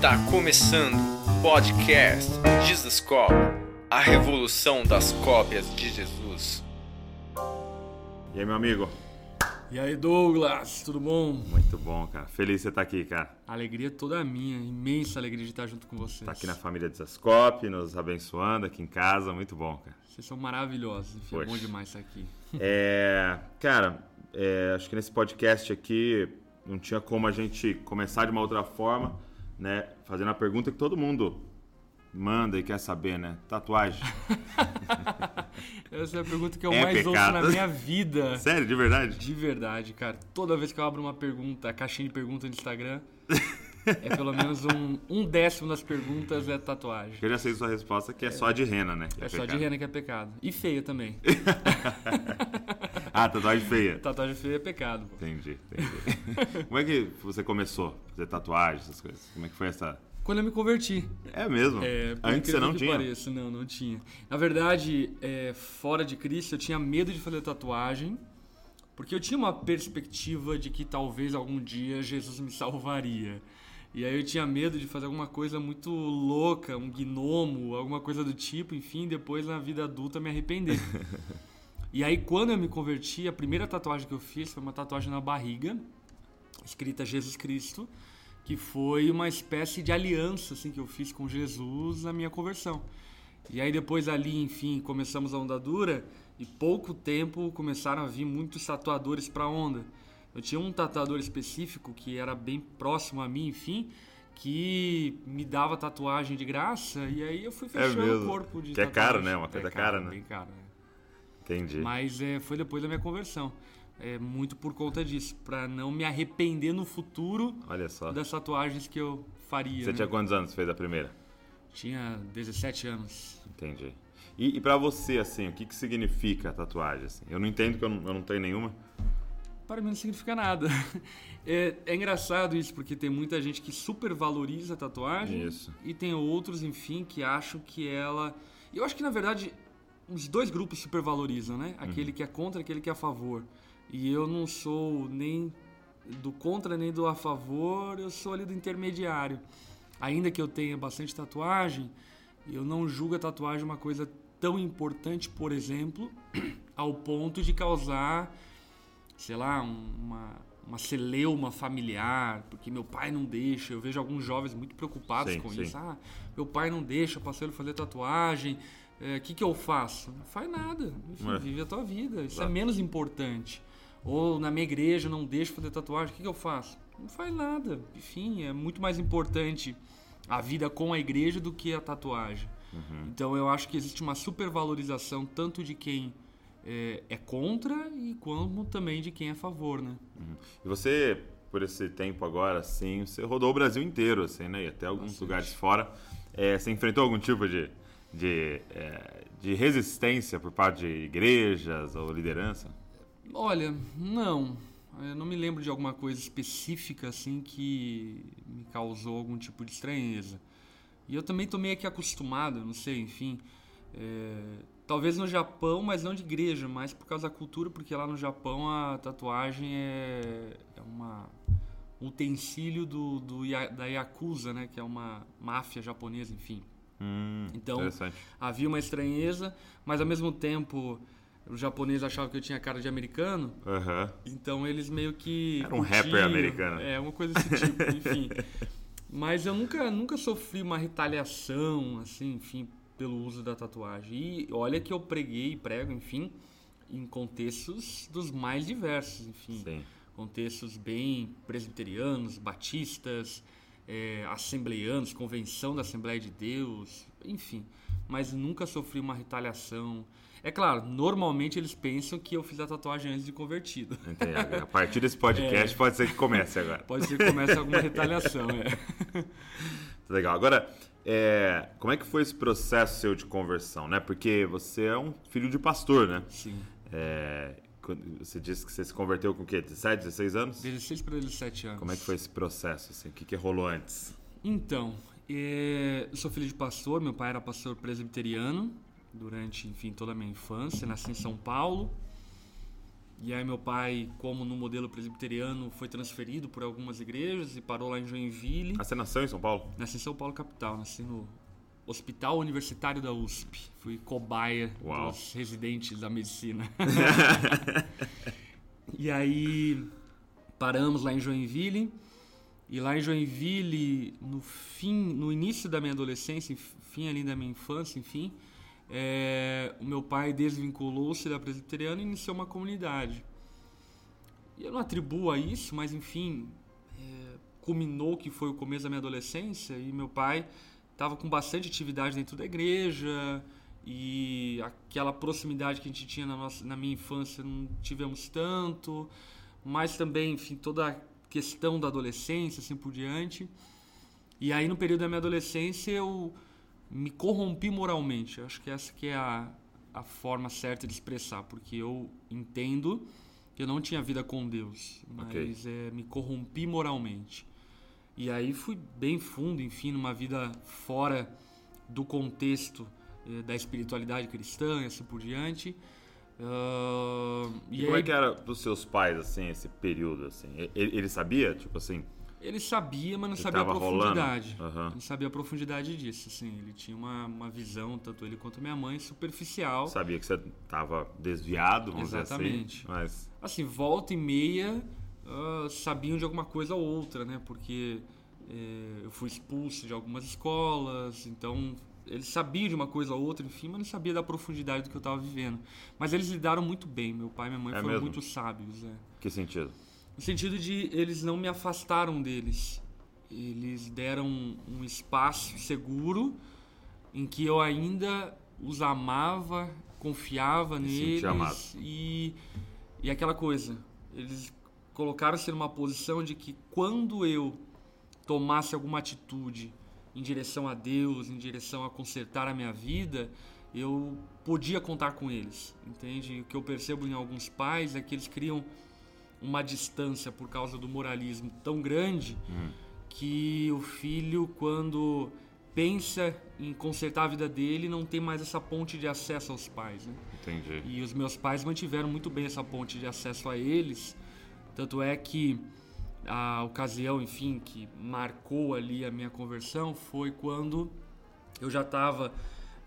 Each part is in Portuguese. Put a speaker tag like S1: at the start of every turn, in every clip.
S1: Está começando o podcast Jesus Cop, a revolução das cópias de Jesus.
S2: E aí, meu amigo?
S3: E aí, Douglas, tudo bom?
S2: Muito bom, cara. Feliz de você estar aqui, cara.
S3: alegria toda minha, imensa alegria de estar junto com vocês.
S2: Tá aqui na família de Zascope, nos abençoando aqui em casa, muito bom, cara.
S3: Vocês são maravilhosos, enfim, é
S2: Poxa.
S3: bom demais estar aqui.
S2: É, cara, é, acho que nesse podcast aqui não tinha como a gente começar de uma outra forma, né? Fazendo a pergunta que todo mundo manda e quer saber, né? Tatuagem.
S3: Essa é a pergunta que eu
S2: É
S3: mais
S2: pecado.
S3: ouço na minha vida.
S2: Sério, de verdade?
S3: De verdade, cara. Toda vez que eu abro uma pergunta, a caixinha de perguntas no Instagram, é pelo menos um, um décimo das perguntas é tatuagem.
S2: Eu já sei sua resposta, que é só de rena, né? Que
S3: É só de rena que é pecado. E feia também.
S2: Ah, tatuagem feia.
S3: Tatuagem feia é pecado. pô.
S2: Entendi, entendi. Como é que você começou a fazer tatuagem, essas coisas? Como é que foi essa...
S3: Quando eu me converti.
S2: É mesmo?
S3: É,
S2: Antes você não tinha?
S3: Pareça, não, não tinha. Na verdade, é, fora de Cristo, eu tinha medo de fazer tatuagem, porque eu tinha uma perspectiva de que talvez algum dia Jesus me salvaria. E aí eu tinha medo de fazer alguma coisa muito louca, um gnomo, alguma coisa do tipo, enfim, depois na vida adulta me arrepender. e aí quando eu me converti, a primeira tatuagem que eu fiz foi uma tatuagem na barriga, escrita Jesus Cristo, que foi uma espécie de aliança assim que eu fiz com Jesus na minha conversão. E aí depois ali, enfim, começamos a onda dura e pouco tempo começaram a vir muitos tatuadores para a onda. Eu tinha um tatuador específico que era bem próximo a mim, enfim, que me dava tatuagem de graça e aí eu fui fechando
S2: É
S3: o corpo de
S2: Que é caro, né? Uma coisa cara, né?
S3: Bem caro, né?
S2: Entendi.
S3: Mas é, foi depois da minha conversão. É muito por conta disso, para não me arrepender no futuro
S2: Olha só.
S3: das tatuagens que eu faria.
S2: Você
S3: né?
S2: tinha quantos anos fez a primeira?
S3: Tinha 17 anos.
S2: Entendi. E, e para você, assim, o que, que significa a tatuagem? Assim? Eu não entendo que eu não, eu não tenho nenhuma.
S3: Para mim não significa nada. É, é engraçado isso, porque tem muita gente que supervaloriza a tatuagem
S2: Isso.
S3: e tem outros, enfim, que acham que ela. Eu acho que na verdade os dois grupos supervalorizam, né? Aquele que é contra aquele que é a favor. E eu não sou nem do contra nem do a favor, eu sou ali do intermediário. Ainda que eu tenha bastante tatuagem, eu não julgo a tatuagem uma coisa tão importante, por exemplo, ao ponto de causar sei lá, um- uma, uma celeuma familiar, porque meu pai não deixa. Eu vejo alguns jovens muito preocupados
S2: Sim,
S3: com
S2: sim.
S3: isso. Ah, meu pai não deixa, passou ele fazer tatuagem. O que, que eu faço? Não faz nada. Enfim,
S2: É.
S3: vive a tua vida. Isso
S2: Exato.
S3: é menos importante. Ou na minha igreja não deixa fazer tatuagem. O que, que eu faço? Não faz nada. Enfim, é muito mais importante a vida com a igreja do que a tatuagem.
S2: Uhum.
S3: Então eu acho que existe uma supervalorização tanto de quem é, é contra e como também de quem é a favor, né?
S2: E você, por esse tempo agora, assim, você rodou o Brasil inteiro, assim, né? E até alguns
S3: Bastante.
S2: lugares fora. É, você enfrentou algum tipo de, de, é, de resistência por parte de igrejas ou liderança?
S3: Olha, não. Eu não me lembro de alguma coisa específica assim que me causou algum tipo de estranheza. E eu também tô meio que acostumado, não sei, enfim. é, talvez no Japão, mas não de igreja, mas por causa da cultura, porque lá no Japão a tatuagem é, é uma um utensílio do, do, da Yakuza, né? Que é uma máfia japonesa, enfim.
S2: Hum,
S3: Então, havia uma estranheza, mas ao mesmo tempo os japoneses achavam que eu tinha cara de americano, então eles meio que.
S2: Era um rapper americano.
S3: É, uma coisa desse tipo, enfim. Mas eu nunca, nunca sofri uma retaliação, assim, enfim, pelo uso da tatuagem. E olha que eu preguei e prego, enfim, em contextos dos mais diversos, enfim.
S2: Sim.
S3: Contextos bem presbiterianos, batistas, é, assembleianos, convenção da Assembleia de Deus, enfim. Mas nunca sofri uma retaliação. É claro, normalmente eles pensam que eu fiz a tatuagem antes de convertido.
S2: Entendi. A partir desse podcast pode ser que comece agora.
S3: Pode ser que comece alguma retaliação, é.
S2: Legal. Agora, é, como é que foi esse processo seu de conversão, né? Porque você é um filho de pastor, né?
S3: Sim.
S2: É, você disse que você se converteu com o quê? 17, 16 anos?
S3: 16 para 17 anos.
S2: Como é que foi esse processo, assim? O que, que rolou antes?
S3: Então, é, eu sou filho de pastor, meu pai era pastor presbiteriano durante, enfim, toda a minha infância, nasci em São Paulo. E aí meu pai, como no modelo presbiteriano, foi transferido por algumas igrejas e parou lá em Joinville.
S2: Ah, você nasceu em São Paulo?
S3: Nasci em São Paulo capital, nasci no Hospital Universitário da USP. Fui cobaia
S2: Uau.
S3: dos residentes da medicina. e aí paramos lá em Joinville. E lá em Joinville, no fim, no início da minha adolescência, fim ali da minha infância, enfim, é, o meu pai desvinculou-se da presbiteriana e iniciou uma comunidade. E eu não atribuo a isso, mas enfim, é, culminou que foi o começo da minha adolescência e meu pai estava com bastante atividade dentro da igreja e aquela proximidade que a gente tinha na, nossa, na minha infância não tivemos tanto, mas também, enfim, toda a questão da adolescência, assim por diante. E aí no período da minha adolescência eu me corrompi moralmente. Acho que essa que é a, a forma certa de expressar, porque eu entendo que eu não tinha vida com Deus, mas
S2: Ok.
S3: é, me corrompi moralmente. E aí fui bem fundo, enfim, numa vida fora do contexto eh, da espiritualidade cristã e assim por diante. Ah,
S2: E,
S3: e
S2: como
S3: aí,
S2: é que era pros seus pais, assim, esse período, assim? Ele, ele sabia, tipo assim,
S3: Ele sabia, mas não sabia a profundidade.
S2: Aham.
S3: Não sabia a profundidade disso, assim. Ele tinha uma, uma visão, tanto ele quanto minha mãe, superficial.
S2: Sabia que você tava desviado, vamos
S3: Exatamente.
S2: dizer assim. Mas,
S3: Assim, volta e meia ah, sabiam de alguma coisa ou outra, né? Porque eh, eu fui expulso de algumas escolas, então eles sabiam de uma coisa ou outra, enfim, mas não sabia da profundidade do que eu estava vivendo. Mas eles lidaram muito bem, meu pai e minha mãe
S2: É
S3: foram
S2: mesmo?
S3: muito sábios, é.
S2: que sentido?
S3: No sentido de eles não me afastaram deles. Eles deram um espaço seguro em que eu ainda os amava, confiava
S2: E
S3: neles e e aquela coisa. Eles colocaram-se numa posição de que quando eu tomasse alguma atitude em direção a Deus, em direção a consertar a minha vida, eu podia contar com eles, entende? O que eu percebo em alguns pais é que eles criam uma distância por causa do moralismo tão grande que o filho, quando pensa em consertar a vida dele, não tem mais essa ponte de acesso aos pais. Né?
S2: Entendi.
S3: E os meus pais mantiveram muito bem essa ponte de acesso a eles. Tanto é que a ocasião, enfim, que marcou ali a minha conversão foi quando eu já estava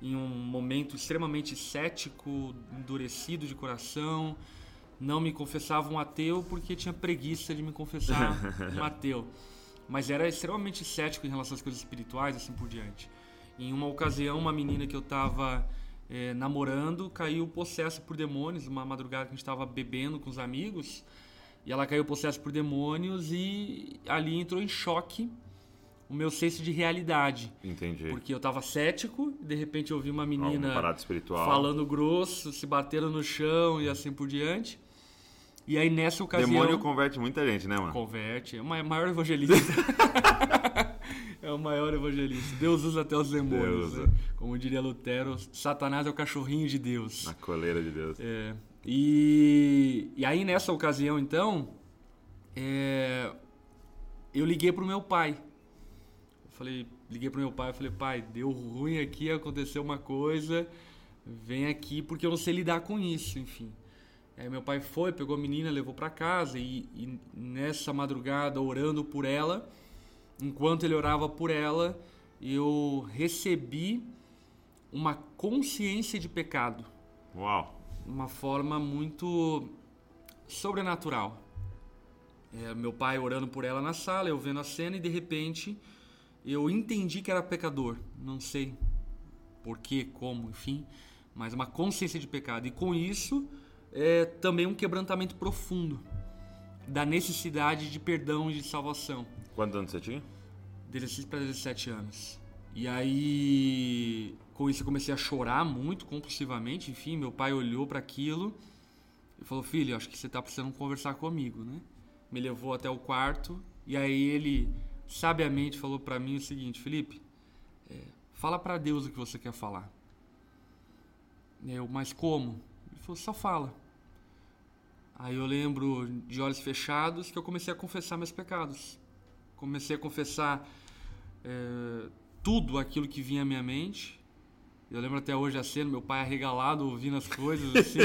S3: em um momento extremamente cético, endurecido de coração. Não me confessava um ateu porque tinha preguiça de me confessar um ateu. Mas era extremamente cético em relação às coisas espirituais, assim por diante. Em uma ocasião, uma menina que eu estava eh, namorando caiu possessa por demônios, uma madrugada que a gente estava bebendo com os amigos, e ela caiu possessa por demônios e ali entrou em choque o meu senso de realidade.
S2: Entendi.
S3: Porque eu tava cético, e de repente eu vi uma menina falando grosso, se batendo no chão e assim por diante. E aí nessa ocasião.
S2: Demônio converte muita gente, né, mano?
S3: Converte, é o ma- maior evangelista. é o maior evangelista. Deus usa até os demônios. Né? Como diria Lutero, Satanás é o cachorrinho de Deus.
S2: Na coleira de Deus.
S3: É, e, e aí nessa ocasião então, é, eu liguei pro meu pai. Eu falei, liguei pro meu pai, eu falei, pai, deu ruim aqui, aconteceu uma coisa, vem aqui porque eu não sei lidar com isso, enfim. Aí meu pai foi, pegou a menina, levou pra casa e, e nessa madrugada orando por ela, enquanto ele orava por ela, eu recebi uma consciência de pecado
S2: Uau.
S3: uma forma muito sobrenatural. É, meu pai orando por ela na sala, eu vendo a cena e de repente eu entendi que era pecador. Não sei por quê, como, enfim, mas uma consciência de pecado. E com isso, é, também um quebrantamento profundo da necessidade de perdão e de salvação.
S2: Quantos anos você tinha?
S3: 16 para 17 anos. E aí, com isso eu comecei a chorar muito compulsivamente. Enfim, meu pai olhou para aquilo e falou: "Filho, acho que você tá precisando conversar comigo, né?" Me levou até o quarto e aí ele sabiamente falou para mim o seguinte: "Felipe, é, fala para Deus o que você quer falar." Eu, mas como? Ele falou: "Só fala." Aí eu lembro de olhos fechados que eu comecei a confessar meus pecados. Comecei a confessar é, tudo aquilo que vinha à minha mente. Eu lembro até hoje a cena, meu pai arregalado ouvindo as coisas assim.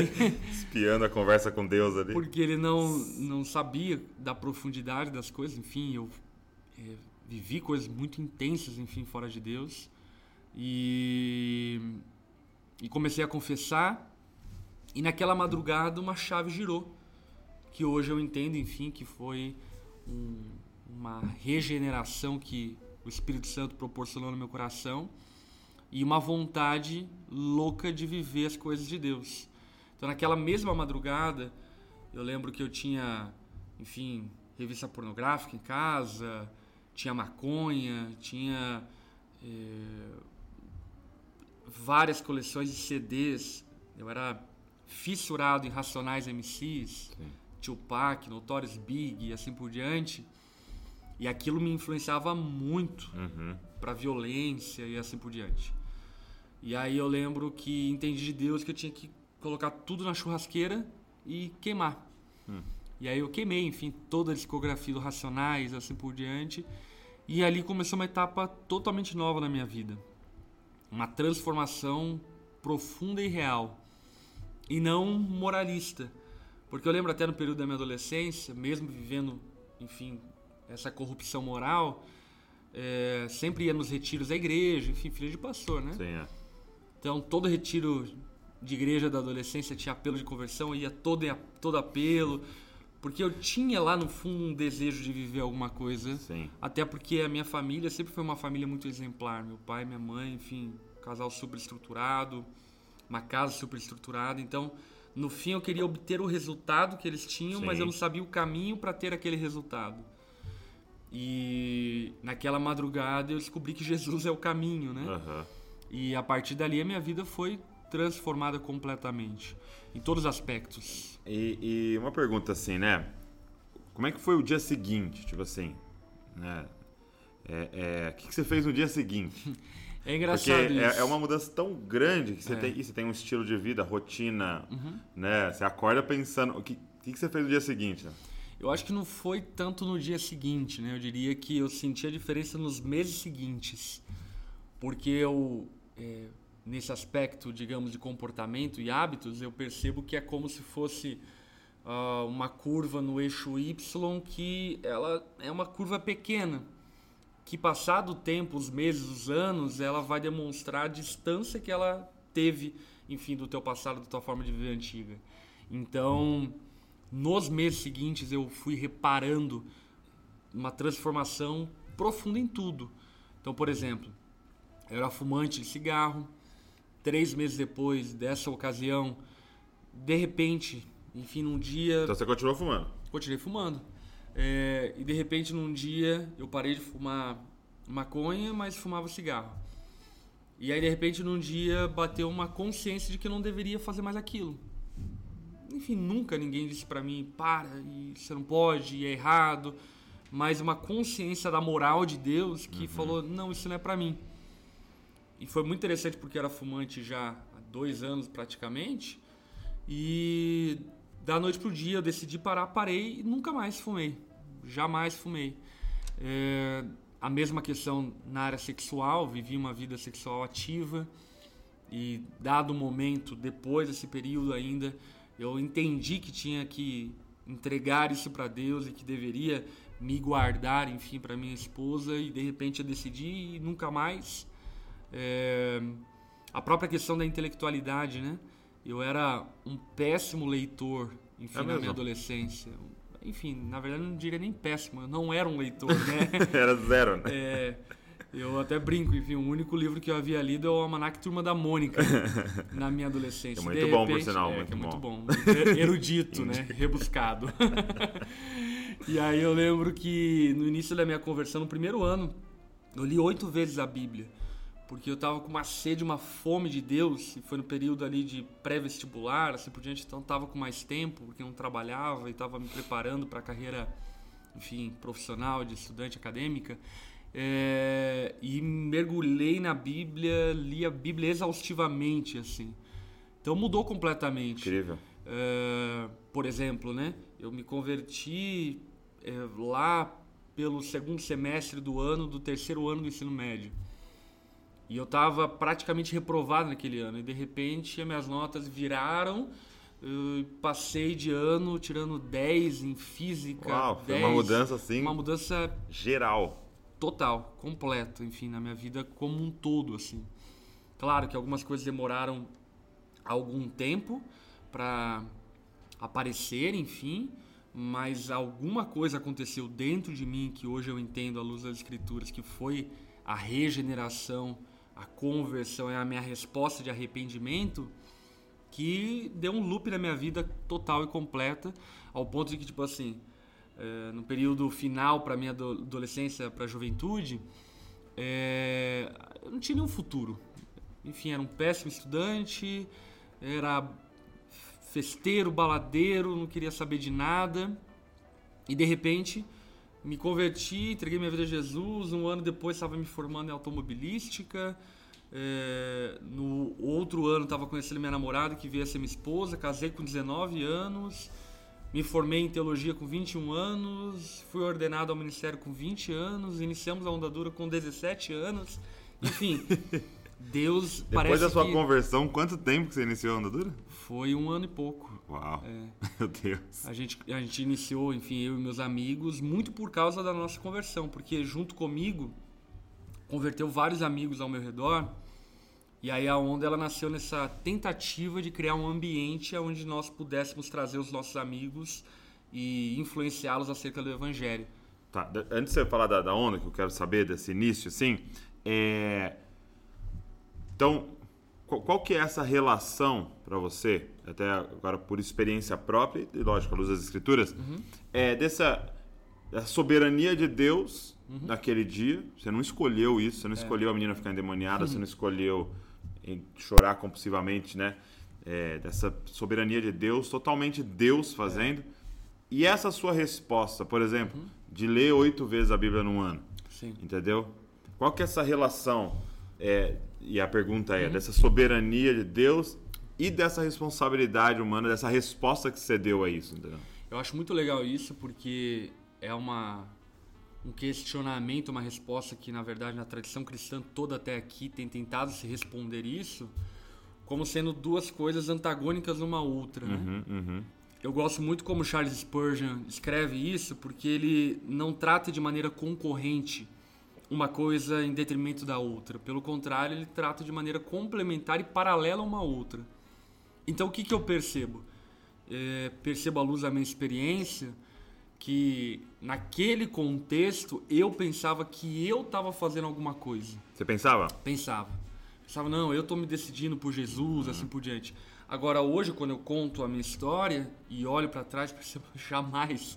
S2: Espiando a conversa com Deus ali.
S3: Porque ele não, não sabia da profundidade das coisas. Enfim, eu é, vivi coisas muito intensas, enfim, fora de Deus. E, e comecei a confessar. E naquela madrugada uma chave girou. Que hoje eu entendo, enfim, que foi um, uma regeneração que o Espírito Santo proporcionou no meu coração e uma vontade louca de viver as coisas de Deus. Então, naquela mesma madrugada, eu lembro que eu tinha, enfim, revista pornográfica em casa, tinha maconha, tinha é, várias coleções de CDs. Eu era fissurado em Racionais MCs, Sim. Tupac, Notorious Big e assim por diante. E aquilo me influenciava muito uhum. para violência e assim por diante. E aí eu lembro que entendi de Deus que eu tinha que colocar tudo na churrasqueira e queimar. Hum. E aí eu queimei, enfim, toda a discografia do Racionais, assim por diante. E ali começou uma etapa totalmente nova na minha vida. Uma transformação profunda e real. E não moralista. Porque eu lembro até no período da minha adolescência, mesmo vivendo, enfim, essa corrupção moral, é, sempre ia nos retiros da igreja, enfim, filho de pastor, né?
S2: Sim, é.
S3: Então, todo retiro de igreja da adolescência tinha apelo de conversão, ia todo, todo apelo, porque eu tinha lá no fundo um desejo de viver alguma coisa.
S2: Sim.
S3: Até porque a minha família sempre foi uma família muito exemplar. Meu pai, minha mãe, enfim, um casal super estruturado, uma casa super estruturada. Então, no fim, eu queria obter o resultado que eles tinham, Sim. mas eu não sabia o caminho para ter aquele resultado. E naquela madrugada eu descobri que Jesus é o caminho, né?
S2: Uhum.
S3: E a partir dali a minha vida foi transformada completamente, em todos os aspectos.
S2: E, e uma pergunta assim, né? Como é que foi o dia seguinte, tipo assim, né? É, é, o que, que você fez no dia seguinte?
S3: É engraçado
S2: Porque
S3: isso.
S2: É, é uma mudança tão grande que você, é. tem, você tem um estilo de vida, rotina, uhum. né? Você acorda pensando... O que, que, que você fez no dia seguinte? Né?
S3: Eu acho que não foi tanto no dia seguinte, né? Eu diria que eu senti a diferença nos meses seguintes. Porque eu é, nesse aspecto, digamos, de comportamento e hábitos, eu percebo que é como se fosse uh, uma curva no eixo Y que ela é uma curva pequena, que passado o tempo, os meses, os anos, ela vai demonstrar a distância que ela teve, enfim, do teu passado, da tua forma de viver antiga. Então, nos meses seguintes eu fui reparando uma transformação profunda em tudo. Então, por exemplo, eu era fumante de cigarro. Três meses depois dessa ocasião, de repente, enfim, num dia.
S2: Então você continuou fumando?
S3: Continuei fumando. É, e de repente, num dia, eu parei de fumar maconha, mas fumava cigarro. E aí, de repente, num dia, bateu uma consciência de que eu não deveria fazer mais aquilo. Enfim, nunca ninguém disse para mim, para, e você não pode, é errado. Mas uma consciência da moral de Deus que uhum. falou, não, isso não é para mim. E foi muito interessante porque eu era fumante já há dois anos praticamente. E da noite pro dia eu decidi parar, parei e nunca mais fumei. Jamais fumei. É, a mesma questão na área sexual, vivi uma vida sexual ativa. E dado o momento, depois desse período ainda, eu entendi que tinha que entregar isso para Deus e que deveria me guardar, enfim, para minha esposa. E de repente eu decidi nunca mais é, a própria questão da intelectualidade, né? Eu era um péssimo leitor, enfim, é na minha adolescência. Enfim, na verdade não diria nem péssimo, eu não era um leitor, né?
S2: era zero, né?
S3: É, eu até brinco, enfim, o único livro que eu havia lido é o Almanac Turma da Mônica, na minha adolescência. É
S2: muito De bom, repente, por sinal,
S3: é,
S2: muito,
S3: é
S2: bom.
S3: muito bom. Erudito, né? Rebuscado. e aí eu lembro que no início da minha conversão, no primeiro ano, eu li oito vezes a Bíblia porque eu tava com uma sede, uma fome de Deus, e foi no período ali de pré-vestibular, assim por diante, então tava com mais tempo, porque não trabalhava e tava me preparando para a carreira, enfim, profissional, de estudante acadêmica. É, e mergulhei na Bíblia, li a Bíblia exaustivamente, assim. Então mudou completamente.
S2: Incrível.
S3: É, por exemplo, né? Eu me converti é, lá pelo segundo semestre do ano do terceiro ano do ensino médio. E eu estava praticamente reprovado naquele ano. E de repente as minhas notas viraram. Eu passei de ano tirando 10 em física.
S2: Uau, foi
S3: 10,
S2: uma mudança assim.
S3: Uma mudança
S2: geral.
S3: total, completa, enfim, na minha vida como um todo, assim. Claro que algumas coisas demoraram algum tempo para aparecer, enfim, mas alguma coisa aconteceu dentro de mim que hoje eu entendo à luz das escrituras que foi a regeneração, a conversão, é a minha resposta de arrependimento que deu um loop na minha vida total e completa, ao ponto de que tipo assim, é, no período final para minha ado- adolescência, para a juventude, é, eu não tinha nenhum futuro. Enfim, era um péssimo estudante, era festeiro, baladeiro, não queria saber de nada. E de repente me converti, entreguei minha vida a Jesus. Um ano depois estava me formando em automobilística. É, no outro ano estava conhecendo minha namorada, que veio a ser minha esposa. Casei com 19 anos. Me formei em teologia com 21 anos. Fui ordenado ao ministério com 20 anos. Iniciamos a ondadura com 17 anos. Enfim, Deus
S2: Depois
S3: parece
S2: da sua
S3: que
S2: conversão, quanto tempo que você iniciou a andadura?
S3: foi um ano e pouco.
S2: Uau,
S3: É.
S2: meu Deus.
S3: A gente, a gente iniciou, enfim, eu e meus amigos, muito por causa da nossa conversão, porque junto comigo converteu vários amigos ao meu redor. E aí a onda ela nasceu nessa tentativa de criar um ambiente onde nós pudéssemos trazer os nossos amigos e influenciá-los acerca do evangelho.
S2: Tá, antes de você falar da, da onda, que eu quero saber desse início, assim, é... Então, qual, qual que é essa relação para você, até agora por experiência própria, e lógico, à luz das escrituras, é dessa, soberania de Deus naquele dia, você não escolheu isso, você não escolheu a menina ficar endemoniada, você não escolheu em- chorar compulsivamente, né? É, dessa soberania de Deus, totalmente Deus fazendo. E essa sua resposta, por exemplo, de ler oito vezes a Bíblia num ano,
S3: Sim.
S2: entendeu? Qual que é essa relação? É, e a pergunta é, dessa soberania de Deus e dessa responsabilidade humana, dessa resposta que você deu a isso, entendeu?
S3: Eu acho muito legal isso porque é uma um questionamento, uma resposta que na verdade na tradição cristã toda até aqui tem tentado se responder isso como sendo duas coisas antagônicas uma à outra, né?
S2: Uhum, uhum.
S3: Eu gosto muito como Charles Spurgeon escreve isso, porque ele não trata de maneira concorrente uma coisa em detrimento da outra. Pelo contrário, ele trata de maneira complementar e paralela uma à outra. Então, o que, que eu percebo? É, percebo à luz da minha experiência que naquele contexto eu pensava que eu estava fazendo alguma coisa.
S2: Você pensava?
S3: Pensava. Pensava, não, eu tô me decidindo por Jesus, assim por diante. Agora, hoje, quando eu conto a minha história e olho para trás, percebo jamais.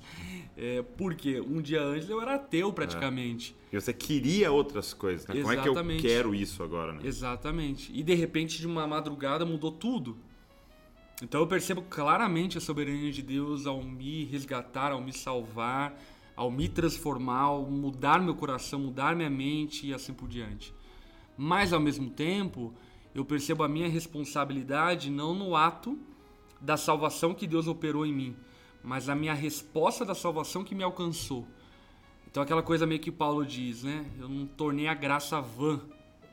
S3: É, porque um dia antes eu era ateu praticamente.
S2: E você queria outras coisas, né? Como é que eu
S3: Exatamente.
S2: quero isso agora, né?
S3: Exatamente. E de repente, de uma madrugada, mudou tudo. Então eu percebo claramente a soberania de Deus ao me resgatar, ao me salvar, ao me transformar, ao mudar meu coração, mudar minha mente e assim por diante. Mas ao mesmo tempo, eu percebo a minha responsabilidade não no ato da salvação que Deus operou em mim, mas a minha resposta da salvação que me alcançou. Então aquela coisa meio que Paulo diz, né? Eu não tornei a graça vã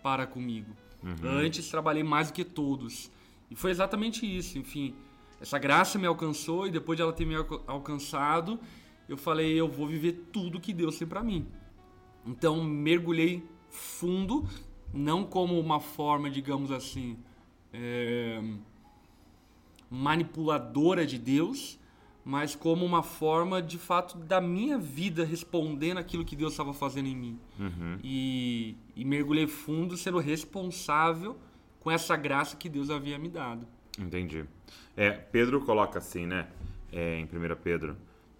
S3: para comigo. Antes trabalhei mais do que todos. E foi exatamente isso, enfim. Essa graça me alcançou e depois de ela ter me alca- alcançado, eu falei, eu vou viver tudo que Deus tem para mim. Então mergulhei fundo, não como uma forma, digamos assim, é, manipuladora de Deus, mas como uma forma, de fato, da minha vida respondendo aquilo que Deus estava fazendo em mim. E, e mergulhei fundo sendo responsável com essa graça que Deus havia me dado.
S2: Entendi. É, Pedro coloca assim, né? É, em 1 Pedro,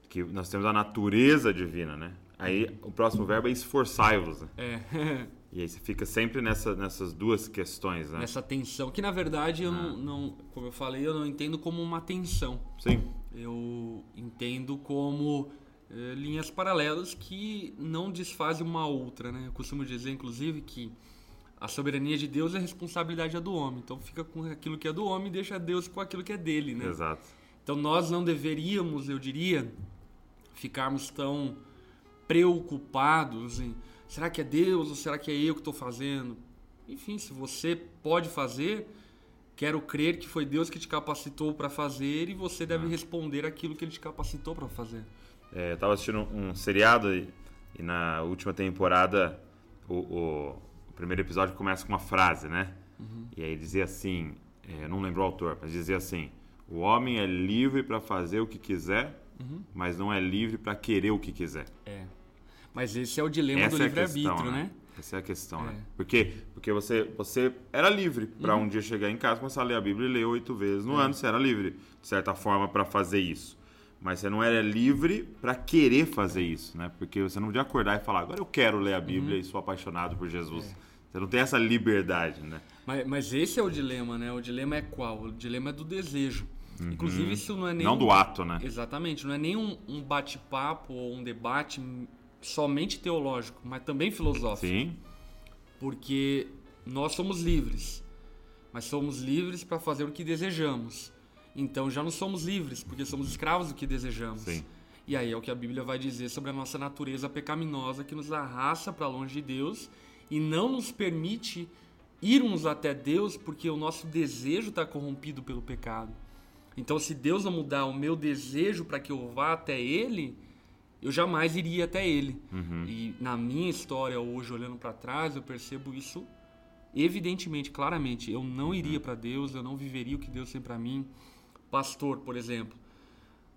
S2: que nós temos a natureza divina, né? Aí o próximo verbo é esforçai-vos. Né?
S3: É,
S2: E aí você fica sempre nessa, nessas duas questões, né?
S3: nessa tensão, que na verdade eu não, não, como eu falei, eu não entendo como uma tensão.
S2: Sim.
S3: Eu entendo como eh, linhas paralelas que não desfazem uma outra, né? Eu costumo dizer, inclusive, que a soberania de Deus é responsabilidade é do homem. Então fica com aquilo que é do homem e deixa Deus com aquilo que é dele, né?
S2: Exato.
S3: Então nós não deveríamos, eu diria, ficarmos tão preocupados em será que é Deus ou será que é eu que estou fazendo? enfim, se você pode fazer, quero crer que foi Deus que te capacitou para fazer e você deve
S2: Ah.
S3: responder aquilo que ele te capacitou para fazer.
S2: É, eu tava assistindo um seriado e, e na última temporada o- o primeiro episódio começa com uma frase, né? E aí dizia assim, é, eu não lembro o autor, mas dizia assim: o homem é livre para fazer o que quiser, mas não é livre para querer o que quiser.
S3: É. Mas esse é o dilema
S2: Essa
S3: do
S2: é
S3: livre-arbítrio,
S2: né?
S3: né?
S2: Essa é a questão, né?
S3: É.
S2: Por quê? Porque você, você era livre para
S3: Uhum.
S2: um dia chegar em casa, começar a ler a Bíblia e ler oito vezes
S3: É.
S2: no ano. Você era livre, de certa forma, para fazer isso. Mas você não era livre para querer fazer isso, né? Porque você não podia acordar e falar, agora eu quero ler a Bíblia
S3: Uhum.
S2: e sou apaixonado por Jesus. Você não tem essa liberdade, né?
S3: Mas, mas esse é o dilema, né? O dilema é qual? O dilema é do desejo. Inclusive, isso não é nem.
S2: Uhum. Não
S3: um-
S2: do ato, né?
S3: Exatamente, não é nem um, um bate-papo ou um debate somente teológico, mas também filosófico.
S2: Sim,
S3: Porque nós somos livres, mas somos livres para fazer o que desejamos. Então já não somos livres, porque somos escravos do que desejamos.
S2: Sim.
S3: E aí é o que a Bíblia vai dizer sobre a nossa natureza pecaminosa que nos arrasta para longe de Deus e não nos permite irmos até Deus porque o nosso desejo está corrompido pelo pecado. Então, se Deus não mudar o meu desejo para que eu vá até Ele, eu jamais iria até Ele. E na minha história hoje, olhando para trás, eu percebo isso evidentemente, claramente. Eu não iria para Deus, eu não viveria o que Deus tem para mim. Pastor, por exemplo,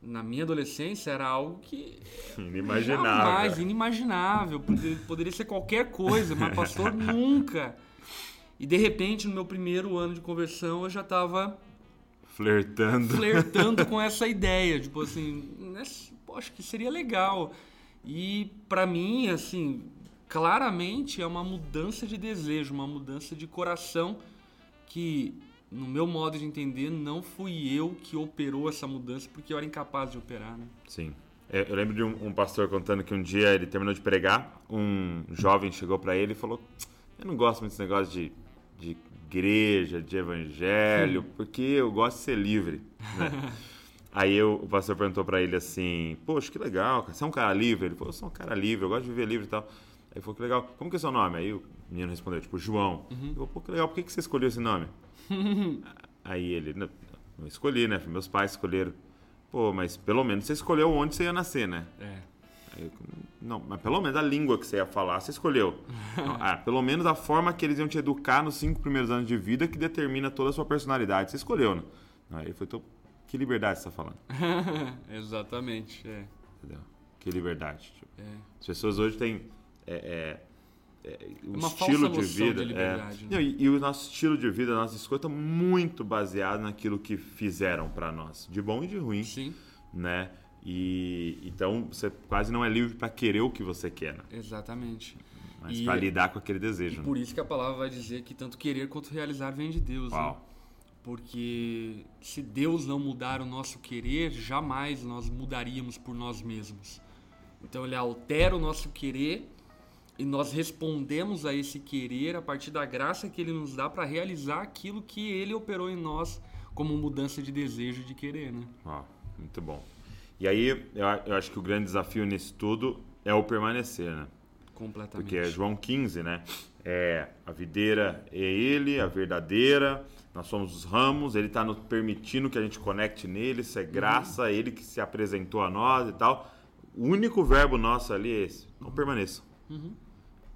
S3: na minha adolescência era algo que
S2: inimaginável.
S3: Jamais, inimaginável. Poder- Poderia ser qualquer coisa, mas pastor nunca. E de repente, no meu primeiro ano de conversão, eu já estava
S2: Flertando.
S3: flertando com essa ideia, tipo assim, acho que seria legal. E pra mim, assim, claramente é uma mudança de desejo, uma mudança de coração que, no meu modo de entender, não fui eu que operou essa mudança, porque eu era incapaz de operar, né?
S2: Sim. É, Eu lembro de um, um pastor contando que um dia ele terminou de pregar, um jovem chegou para ele e falou: Eu não gosto muito desse negócio de, de igreja, de evangelho, porque eu gosto de ser livre. né?" Aí eu- o pastor perguntou para ele assim: Poxa, que legal, você é um cara livre? Ele falou: Eu sou um cara livre, eu gosto de viver livre e tal. Aí ele falou: Que legal, como que é seu nome? Aí o menino respondeu: Tipo, João. Ele falou: Pô, que legal, por que, que você escolheu esse nome? Aí ele, não, não escolhi, né? Meus pais escolheram. Pô, mas pelo menos você escolheu onde você ia nascer, né?
S3: É.
S2: Aí eu, não, mas pelo menos a língua que você ia falar, você escolheu. Não, ah, pelo menos a forma que eles iam te educar nos cinco primeiros anos de vida que determina toda a sua personalidade. Você escolheu, né? Aí ele falou, então, que liberdade você está falando?
S3: Exatamente, é.
S2: Entendeu? Que liberdade. Tipo,
S3: é.
S2: As pessoas hoje têm é, é, é, o
S3: Uma
S2: estilo de vida.
S3: de
S2: é,
S3: né?
S2: não, e, e o nosso estilo de vida, a nossa escolha está muito baseado naquilo que fizeram para nós, de bom e de ruim,
S3: Sim,
S2: né? E então você quase não é livre para querer o que você quer, né?
S3: exatamente.
S2: mas
S3: E-
S2: para lidar com aquele
S3: E
S2: desejo. né?
S3: por isso que a palavra vai dizer que tanto querer quanto realizar vem de Deus. né?
S2: Uau.
S3: Porque se Deus não mudar o nosso querer, jamais nós mudaríamos por nós mesmos. Então ele altera o nosso querer e nós respondemos a esse querer a partir da graça que ele nos dá para realizar aquilo que ele operou em nós como mudança de desejo de querer, né?
S2: Ó, muito bom. E aí, eu, acho que o grande desafio nisso tudo é o permanecer, né?
S3: Completamente.
S2: Porque é João 15, né? É, a videira é ele, a verdadeira, nós somos os ramos, ele está nos permitindo que a gente conecte nele, isso é graça, ele que se apresentou a nós e tal. O único verbo nosso ali é esse, então permaneçam.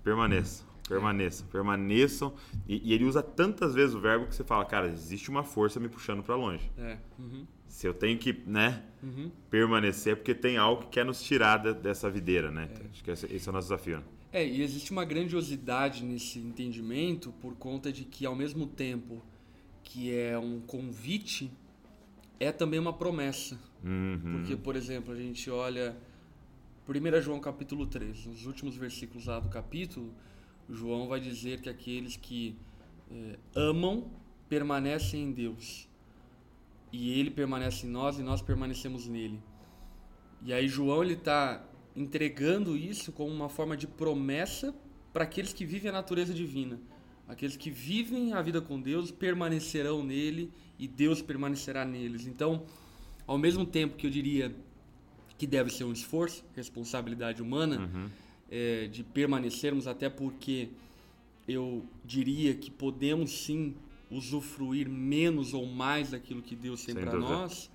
S2: Permaneçam, permaneçam, permaneçam. E, e ele usa tantas vezes o verbo que você fala, cara, existe uma força me puxando para longe.
S3: É. uhum,
S2: Se eu tenho que, né,
S3: uhum.
S2: permanecer, é porque tem algo que quer nos tirar dessa videira, né? Acho que esse, esse é o nosso desafio. né?
S3: É, e existe uma grandiosidade nesse entendimento por conta de que, ao mesmo tempo que é um convite, é também uma promessa.
S2: Uhum.
S3: Porque, por exemplo, a gente olha 1 João capítulo 3, nos últimos versículos lá do capítulo, João vai dizer que aqueles que eh, amam permanecem em Deus. E ele permanece em nós e nós permanecemos nele. E aí João ele está entregando isso como uma forma de promessa para aqueles que vivem a natureza divina. Aqueles que vivem a vida com Deus permanecerão nele e Deus permanecerá neles. Então, ao mesmo tempo que eu diria que deve ser um esforço, responsabilidade humana,
S2: Uhum.
S3: é, de permanecermos, até porque eu diria que podemos sim usufruir menos ou mais daquilo que Deus tem para nós,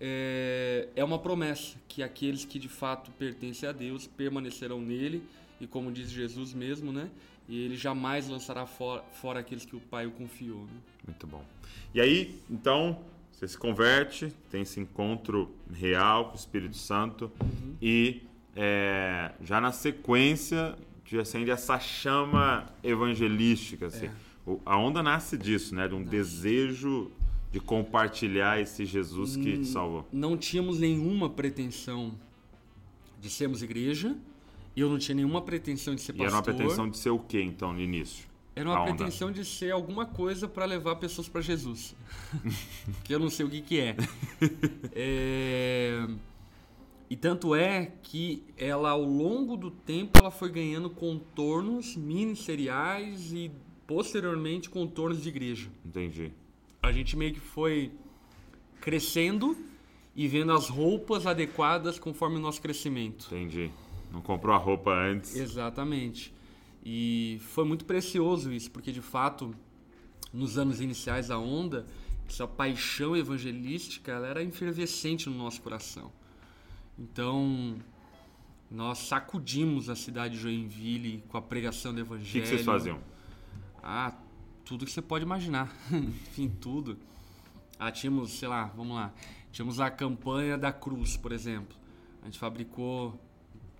S3: é, é uma promessa que aqueles que de fato pertencem a Deus permanecerão nele e como diz Jesus mesmo, né? E ele jamais lançará fora, fora aqueles que o Pai o confiou. Né?
S2: Muito bom. E aí, então, você se converte, tem esse encontro real com o Espírito Santo e é, já na sequência te acende essa chama evangelística. Assim. O- a onda nasce disso, né? De um desejo de compartilhar esse Jesus que te salvou.
S3: Não tínhamos nenhuma pretensão de sermos igreja. Eu não tinha nenhuma pretensão de ser
S2: E
S3: pastor.
S2: era uma pretensão de ser o quê, então, no início?
S3: Era uma
S2: A onda.
S3: pretensão de ser alguma coisa para levar pessoas para Jesus. que eu não sei o que, que é. É, E tanto é que ela, ao longo do tempo, ela foi ganhando contornos ministeriais e, posteriormente, contornos de igreja.
S2: Entendi.
S3: A gente meio que foi crescendo e vendo as roupas adequadas conforme o nosso crescimento.
S2: Entendi. Não comprou a roupa antes.
S3: Exatamente. E foi muito precioso isso, porque de fato, nos anos iniciais da onda, essa paixão evangelística ela era efervescente no nosso coração. Então, nós sacudimos a cidade de Joinville com a pregação do
S2: O
S3: evangelho.
S2: que, que vocês faziam?
S3: Ah, tudo que você pode imaginar. Enfim, tudo. Ah, tínhamos, sei lá, vamos lá. Tínhamos a campanha da cruz, por exemplo. A gente fabricou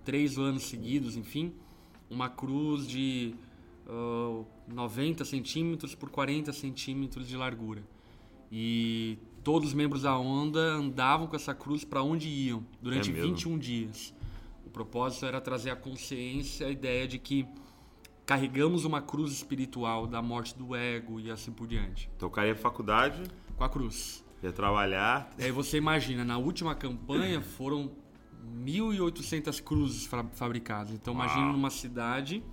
S3: três anos seguidos, enfim, uma cruz de ah, 90 centímetros por 40 centímetros de largura. E todos os membros da onda andavam com essa cruz para onde iam durante
S2: É mesmo?
S3: 21 dias. O propósito era trazer à consciência a ideia de que carregamos uma cruz espiritual da morte do ego e assim por diante.
S2: Então o cara ia à faculdade,
S3: Com a cruz.
S2: ia trabalhar.
S3: E aí você imagina, na última campanha foram 1.800 cruzes fa- fabricadas. Então imagina
S2: Uau.
S3: numa cidade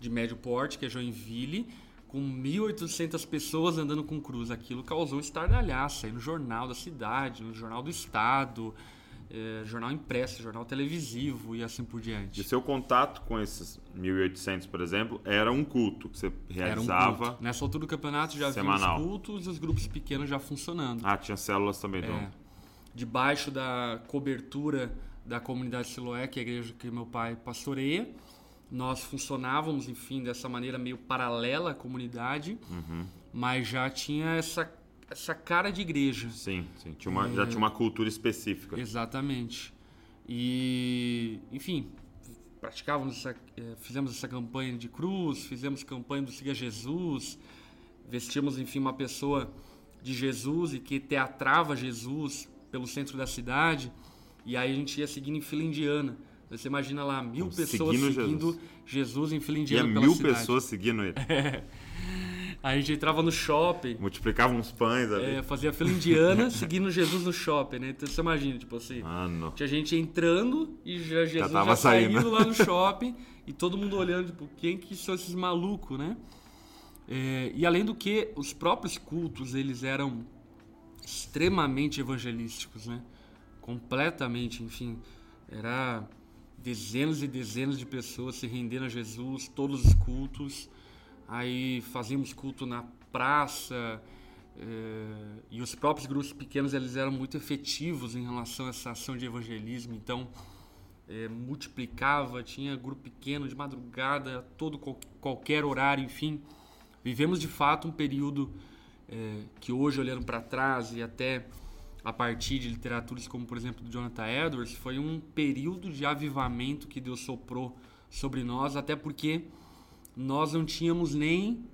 S3: de médio porte, que é Joinville, com 1.800 pessoas andando com cruz. Aquilo causou um estardalhaço aí no jornal da cidade, no jornal do estado, eh, jornal impresso, jornal televisivo e assim por diante.
S2: E seu contato com esses 1.800, por exemplo, era um culto que você
S3: Era um
S2: realizava.
S3: culto. Nessa altura do campeonato já havia os cultos e os grupos pequenos já funcionando.
S2: Ah, tinha células também do.
S3: É, debaixo da cobertura da comunidade Siloé, que é a igreja que meu pai pastoreia, nós funcionávamos, enfim, dessa maneira meio paralela à comunidade,
S2: Uhum.
S3: mas já tinha essa, essa cara de igreja.
S2: Sim, sim. Tinha uma,
S3: É.
S2: Já tinha uma cultura específica.
S3: Exatamente. E, enfim, praticávamos essa, eh, fizemos essa campanha de cruz, fizemos campanha do Siga Jesus, vestimos, enfim, uma pessoa de Jesus e que teatrava Jesus pelo centro da cidade, e aí a gente ia seguindo em fila indiana. Você imagina lá, mil
S2: Seguindo
S3: pessoas seguindo,
S2: Jesus.
S3: Jesus. em fila indiana pela
S2: mil
S3: cidade.
S2: pessoas seguindo ele.
S3: Aí a gente entrava no shopping,
S2: Multiplicavam uns pães ali.
S3: eh, fazia fila indiana seguindo Jesus no shopping, né? Então você imagina, tipo assim,
S2: Mano.
S3: tinha gente entrando e já Jesus já,
S2: tava saindo.
S3: saindo lá no shopping e todo mundo olhando, tipo, quem que são esses malucos, né? É, e além do que, os próprios cultos, eles eram extremamente evangelísticos, né? Completamente, enfim. Era dezenas e dezenas de pessoas se rendendo a Jesus, todos os cultos. Aí fazíamos culto na praça, é, e os próprios grupos pequenos eles eram muito efetivos em relação a essa ação de evangelismo. Então, é, multiplicava, tinha grupo pequeno de madrugada, todo qual- qualquer horário, enfim. Vivemos de fato um período é, que hoje, olhando para trás e até a partir de literaturas como, por exemplo, do Jonathan Edwards, foi um período de avivamento que Deus soprou sobre nós, até porque nós não tínhamos nem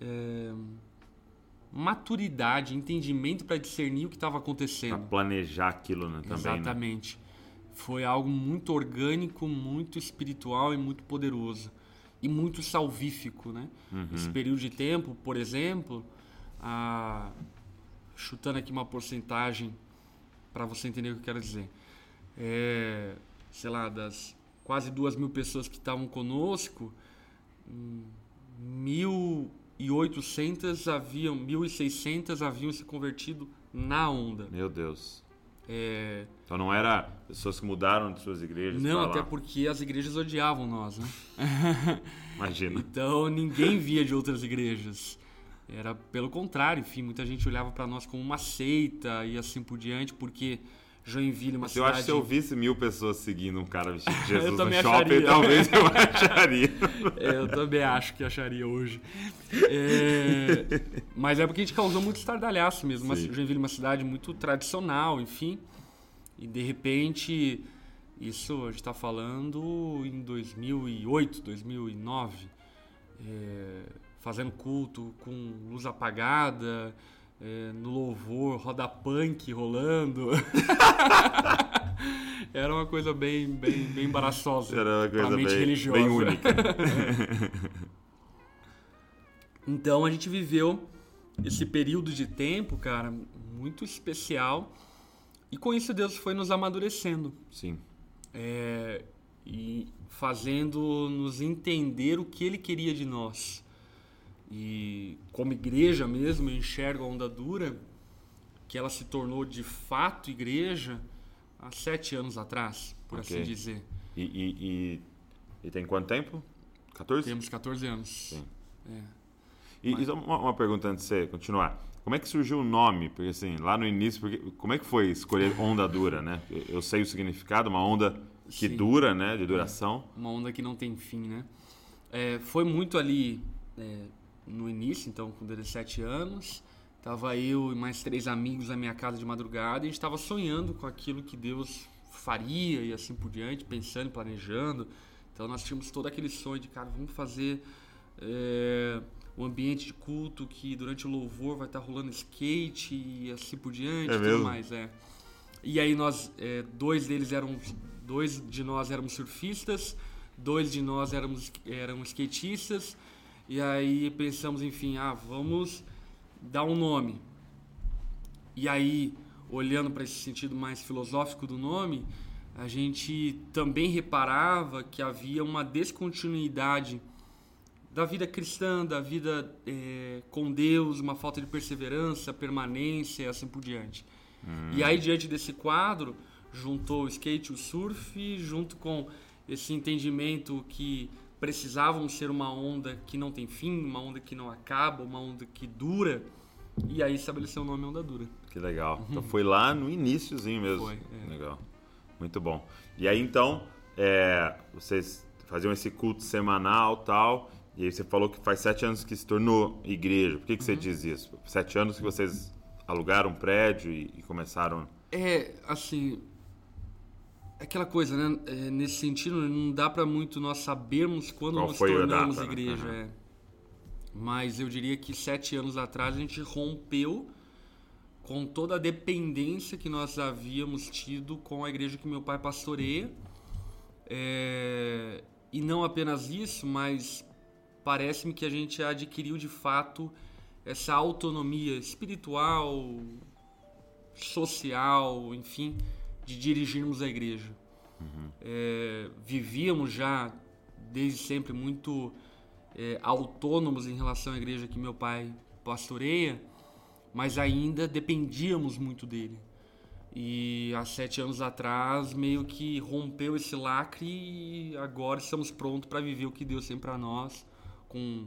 S3: é, maturidade, entendimento para discernir o que estava acontecendo.
S2: planejar aquilo, né? Também, né?
S3: Exatamente. Foi algo muito orgânico, muito espiritual e muito poderoso. E muito salvífico, né?
S2: Uhum.
S3: Esse período de tempo, por exemplo, a- chutando aqui uma porcentagem para você entender o que eu quero dizer. É, sei lá, das quase duas mil pessoas que estavam conosco, hum, 1.800 haviam, 1.600 haviam se convertido na onda.
S2: Meu Deus.
S3: É,
S2: Então não era pessoas que mudaram de suas igrejas
S3: não, até
S2: lá.
S3: porque as igrejas odiavam nós, né?
S2: Imagina.
S3: Então ninguém via de outras igrejas. Era pelo contrário, enfim, muita gente olhava para nós como uma seita e assim por diante, porque Joinville é uma
S2: Mas eu acho que
S3: cidade.
S2: se eu visse mil pessoas seguindo um cara vestido de Jesus no shopping,
S3: acharia.
S2: talvez eu acharia.
S3: É, eu também acho que acharia hoje. É, mas é porque a gente causou muito estardalhaço mesmo. Uma,
S2: Sim.
S3: Joinville é uma cidade muito tradicional, enfim. E de repente, isso a gente está falando em 2008, 2009. é, fazendo culto com luz apagada, é, no louvor, roda punk rolando. Era uma coisa bem, bem, bem embaraçosa
S2: Era uma coisa bem,
S3: religiosa.
S2: bem única.
S3: Então a gente viveu esse período de tempo, cara, muito especial. E com isso Deus foi nos amadurecendo
S2: Sim.
S3: é, e fazendo nos entender o que Ele queria de nós. E como igreja mesmo, eu enxergo a onda dura, que ela se tornou de fato igreja há sete anos atrás, por
S2: Ok.
S3: assim dizer.
S2: E, e, e, e tem quanto tempo? 14?
S3: Temos 14 anos.
S2: Sim.
S3: É.
S2: E, só uma, uma pergunta antes de você continuar. Como é que surgiu o nome? Porque assim, lá no início, porque, como é que foi escolher onda dura, né? Eu, sei o significado, uma onda que
S3: Sim.
S2: dura, né? De duração.
S3: uma onda que não tem fim, né? É, foi muito ali é, no início, então com 17 anos, tava eu e mais três amigos na minha casa de madrugada e a gente estava sonhando com aquilo que Deus faria e assim por diante, pensando, e planejando. Então nós tínhamos todo aquele sonho de, cara, vamos fazer é, um ambiente de culto que durante o louvor vai estar rolando skate e assim por diante,
S2: É
S3: e tudo
S2: mesmo?
S3: mais, é. E aí nós, é, dois deles eram, dois de nós éramos surfistas, dois de nós éramos, eram skatistas, e aí pensamos, enfim, ah, vamos dar um nome. E aí, olhando para esse sentido mais filosófico do nome, a gente também reparava que havia uma descontinuidade da vida cristã, da vida eh, com Deus, uma falta de perseverança, permanência e assim por diante. E aí, diante desse quadro, juntou o skate e o surf, junto com esse entendimento que precisávamos ser uma onda que não tem fim, uma onda que não acaba, uma onda que dura, e aí estabeleceu o nome Onda Dura.
S2: Que legal. Então foi lá no iníciozinho mesmo.
S3: Foi, é.
S2: Legal. Muito bom. E aí então, é, vocês faziam esse culto semanal tal. E aí você falou que faz sete anos que se tornou igreja. Por que, que você
S3: Uhum.
S2: diz isso? Sete anos que vocês alugaram um prédio e, e começaram.
S3: É, assim. Aquela coisa, né? É, nesse sentido, não dá pra muito nós sabermos quando
S2: Qual a
S3: tornamos
S2: data, né?
S3: igreja.
S2: Uhum.
S3: é. Mas eu diria que sete anos atrás a gente rompeu com toda a dependência que nós havíamos tido com a igreja que meu pai pastoreia. É, e não apenas isso, mas parece-me que a gente adquiriu de fato essa autonomia espiritual, social, enfim, de dirigirmos a igreja. É, vivíamos já desde sempre muito é, autônomos em relação à igreja que meu pai pastoreia, mas ainda dependíamos muito dele. E há sete anos atrás, meio que rompeu esse lacre e agora estamos prontos para viver o que Deus tem para nós, com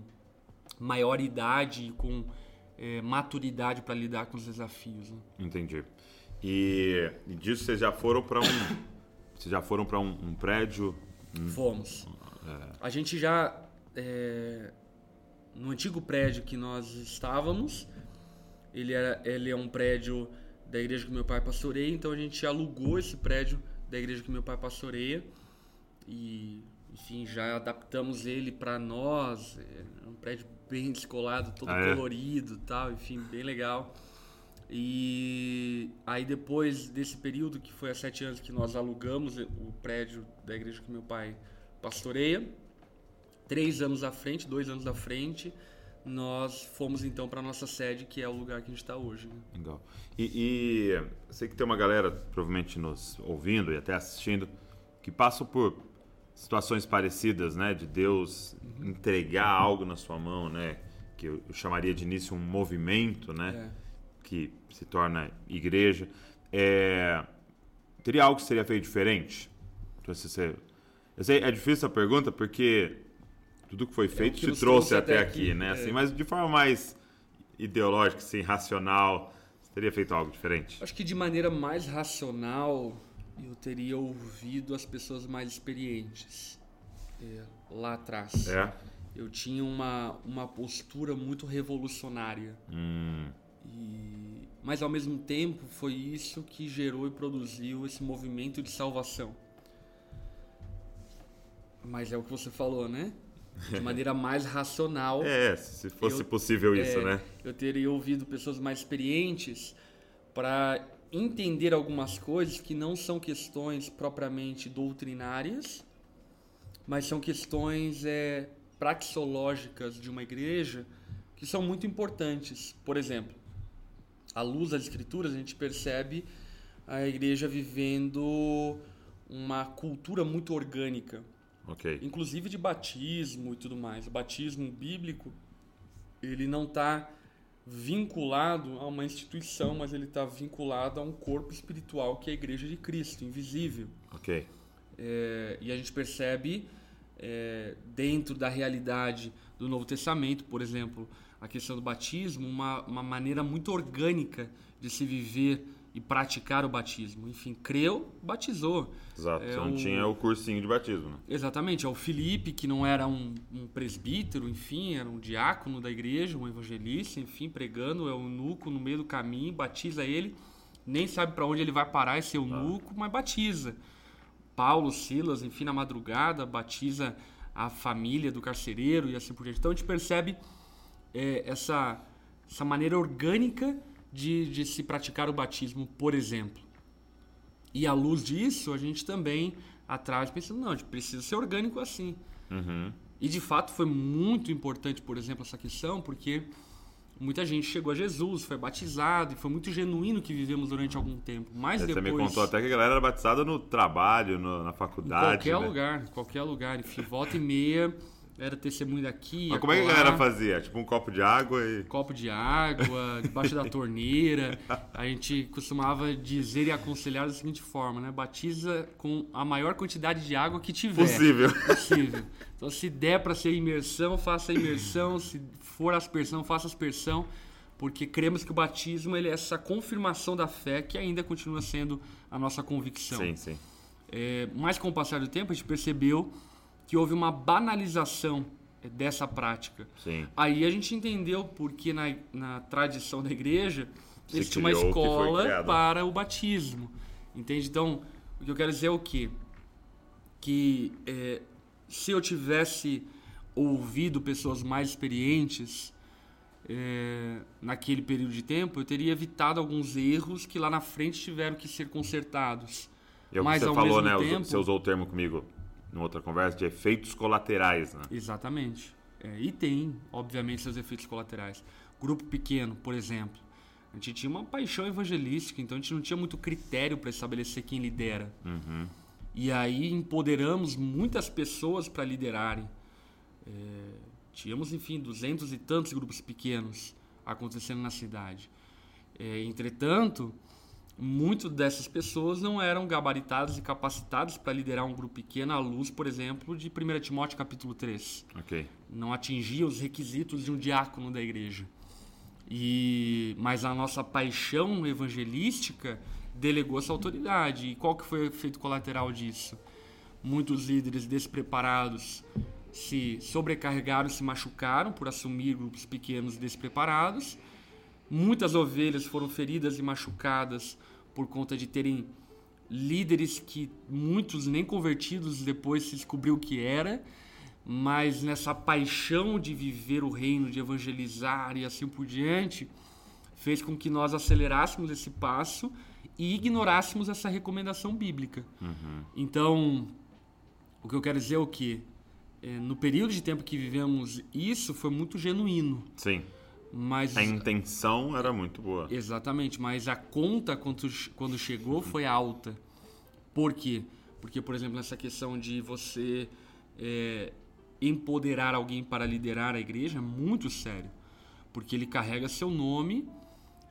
S3: maior idade e com é, maturidade para lidar com os desafios. né?
S2: Entendi. E, e disso vocês já foram para um. Vocês já foram para um, um prédio.
S3: Fomos. A gente já. é, no antigo prédio que nós estávamos, ele, era, ele é um prédio da igreja que meu pai pastoreia, então a gente alugou esse prédio da igreja que meu pai pastoreia e, enfim, já adaptamos ele para nós. É um prédio bem descolado, todo
S2: Ah, é?
S3: colorido tal, enfim, bem legal. E aí depois desse período, que foi há sete anos que nós alugamos o prédio da igreja que meu pai pastoreia, três anos à frente, dois anos à frente, nós fomos então para nossa sede, que é o lugar que a gente está hoje. né?
S2: Legal. E, e sei que tem uma galera provavelmente nos ouvindo e até assistindo que passam por situações parecidas, né? De Deus entregar algo na sua mão, né? Que eu, eu chamaria de início um movimento, né?
S3: É.
S2: Que se torna igreja. é, teria algo que seria feito diferente? Então, se você- eu sei, é difícil essa pergunta porque tudo que foi feito
S3: que
S2: te trouxe até
S3: até
S2: aqui,
S3: aqui,
S2: né?
S3: é.
S2: Assim, mas de forma mais ideológica, assim, racional, você teria feito algo diferente?
S3: Acho que de maneira mais racional, eu teria ouvido as pessoas mais experientes é, lá atrás.
S2: É?
S3: Eu tinha uma, uma postura muito revolucionária.
S2: Hum,
S3: E, mas ao mesmo tempo foi isso que gerou e produziu esse movimento de salvação. Mas é o que você falou, né? De maneira mais racional.
S2: é, se fosse
S3: Eu-
S2: possível isso,
S3: É,
S2: né?
S3: Eu teria ouvido pessoas mais experientes para entender algumas coisas que não são questões propriamente doutrinárias, mas são questões é, praxológicas de uma igreja que são muito importantes. Por exemplo, à luz das escrituras, a gente percebe a igreja vivendo uma cultura muito orgânica
S2: Ok.
S3: inclusive de batismo e tudo mais. O batismo bíblico, ele não está vinculado a uma instituição, mas ele está vinculado a um corpo espiritual que é a Igreja de Cristo, invisível.
S2: Ok.
S3: É, e a gente percebe é, dentro da realidade do Novo Testamento, por exemplo, a questão do batismo, uma, uma maneira muito orgânica de se viver e praticar o batismo. Enfim, creu, batizou.
S2: Exato.
S3: É
S2: não
S3: o-
S2: tinha o cursinho de batismo, né?
S3: Exatamente, é o Felipe, que não era um, um presbítero, enfim, era um diácono da igreja, um evangelista, enfim, pregando, é o eunuco no meio do caminho, batiza ele, nem sabe para onde ele vai parar esse eunuco, mas batiza. Paulo, Silas, enfim, na madrugada, batiza a família do carcereiro e assim por diante. Então a gente percebe é, essa, essa maneira orgânica de, de se praticar o batismo, por exemplo. E à luz disso, a gente também atrás pensando, não, a gente precisa ser orgânico assim.
S2: Uhum.
S3: E de fato foi muito importante, por exemplo, essa questão, porque muita gente chegou a Jesus, foi batizado e foi muito genuíno que vivemos durante algum tempo. Mas
S2: Você
S3: depois
S2: me contou até que a galera era batizada no trabalho, no- na
S3: em
S2: faculdade.
S3: qualquer
S2: né?
S3: lugar, em qualquer lugar, enfim, volta e meia era testemunho daqui,
S2: Mas como é que a galera fazia? Tipo um copo de água e.
S3: copo de água, debaixo da torneira. A gente costumava dizer e aconselhar da seguinte forma, né? Batiza com a maior quantidade de água que tiver.
S2: Possível.
S3: Possível. Então, se der para ser imersão, faça a imersão. Se for aspersão, faça aspersão. Porque cremos que o batismo ele é essa confirmação da fé que ainda continua sendo a nossa convicção.
S2: Sim, sim.
S3: É, mas com o passar do tempo, a gente percebeu que houve uma banalização é, dessa prática.
S2: Sim.
S3: Aí a gente entendeu porque na, na tradição da igreja
S2: Se
S3: tinham uma escola para o batismo. Entende? Então, o que eu quero dizer é o quê? Que é, se eu tivesse ouvido pessoas mais experientes é, naquele período de tempo, eu teria evitado alguns erros que lá na frente tiveram que ser consertados.
S2: É o que
S3: Mas,
S2: você falou, né?
S3: tempo-
S2: Você usou o termo comigo numa outra conversa de efeitos colaterais, né?
S3: Exatamente. É, e tem, obviamente, seus efeitos colaterais. Grupo pequeno, por exemplo. A gente tinha uma paixão evangelística, então a gente não tinha muito critério para estabelecer quem lidera.
S2: Uhum.
S3: E aí empoderamos muitas pessoas para liderarem. É, tínhamos, enfim, duzentos e tantos grupos pequenos acontecendo na cidade. É, entretanto, muitas dessas pessoas não eram gabaritadas e capacitadas para liderar um grupo pequeno à luz, por exemplo, de 1 Timóteo capítulo 3
S2: Ok.
S3: não atingia os requisitos de um diácono da igreja. E mas a nossa paixão evangelística delegou essa autoridade. E qual que foi o efeito colateral disso? Muitos líderes despreparados se sobrecarregaram, se machucaram por assumir grupos pequenos despreparados. Muitas ovelhas foram feridas e machucadas por conta de terem líderes que muitos nem convertidos depois se descobriu que era, mas nessa paixão de viver o reino, de evangelizar e assim por diante, fez com que nós acelerássemos esse passo e ignorássemos essa recomendação bíblica. Então, o que eu quero dizer é o que no período de tempo que vivemos isso foi muito genuíno,
S2: Sim.
S3: Mas
S2: A intenção era muito boa.
S3: Exatamente, mas a conta quando, quando chegou foi alta. Por quê? Porque, por exemplo, nessa questão de você é, empoderar alguém para liderar a igreja é muito sério. Porque ele carrega seu nome,